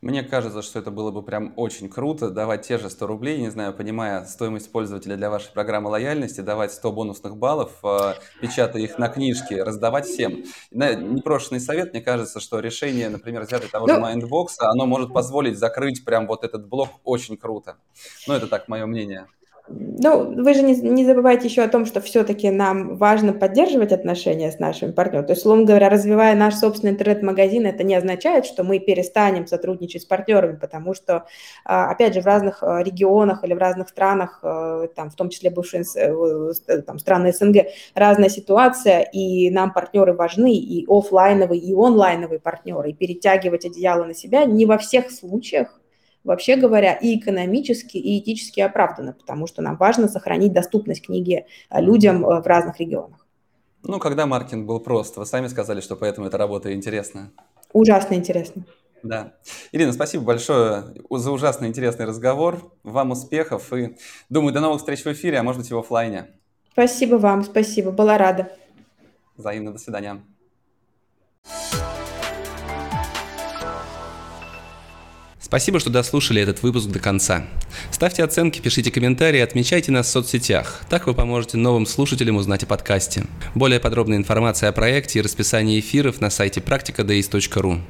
Мне кажется, что это было бы прям очень круто, давать те же 100 рублей, не знаю, понимая стоимость пользователя для вашей программы лояльности, давать 100 бонусных баллов, э, печатая их на книжке, раздавать всем. Непрошенный совет, мне кажется, что решение, например, взятое того же Mindbox, ну, оно может позволить закрыть прям вот этот блок очень круто. Ну, это так, мое мнение. Ну, вы же не, не забывайте еще о том, что все-таки нам важно поддерживать отношения с нашими партнерами. То есть, условно говоря, развивая наш собственный интернет-магазин, это не означает, что мы перестанем сотрудничать с партнерами, потому что, а, опять же, в разных а, регионах или в разных странах, а, там, в том числе бывшие э, там, страны СНГ, разная ситуация, и нам партнеры важны, и офлайновые, и онлайновые партнеры, и перетягивать одеяло на себя не во всех случаях вообще говоря, и экономически, и этически оправдано, потому что нам важно сохранить доступность книги э, людям э, в разных регионах. Ну, когда маркетинг был прост, вы сами сказали, что поэтому эта работа интересная. Ужасно интересно. Да. Ирина, спасибо большое за ужасно интересный разговор. Вам успехов и, думаю, до новых встреч в эфире, а может быть и в офлайне. Спасибо вам, спасибо, была рада. Взаимно, до свидания. Спасибо, что дослушали этот выпуск до конца. Ставьте оценки, пишите комментарии, отмечайте нас в соцсетях. Так вы поможете новым слушателям узнать о подкасте. Более подробная информация о проекте и расписании эфиров на сайте практикадеис.ру.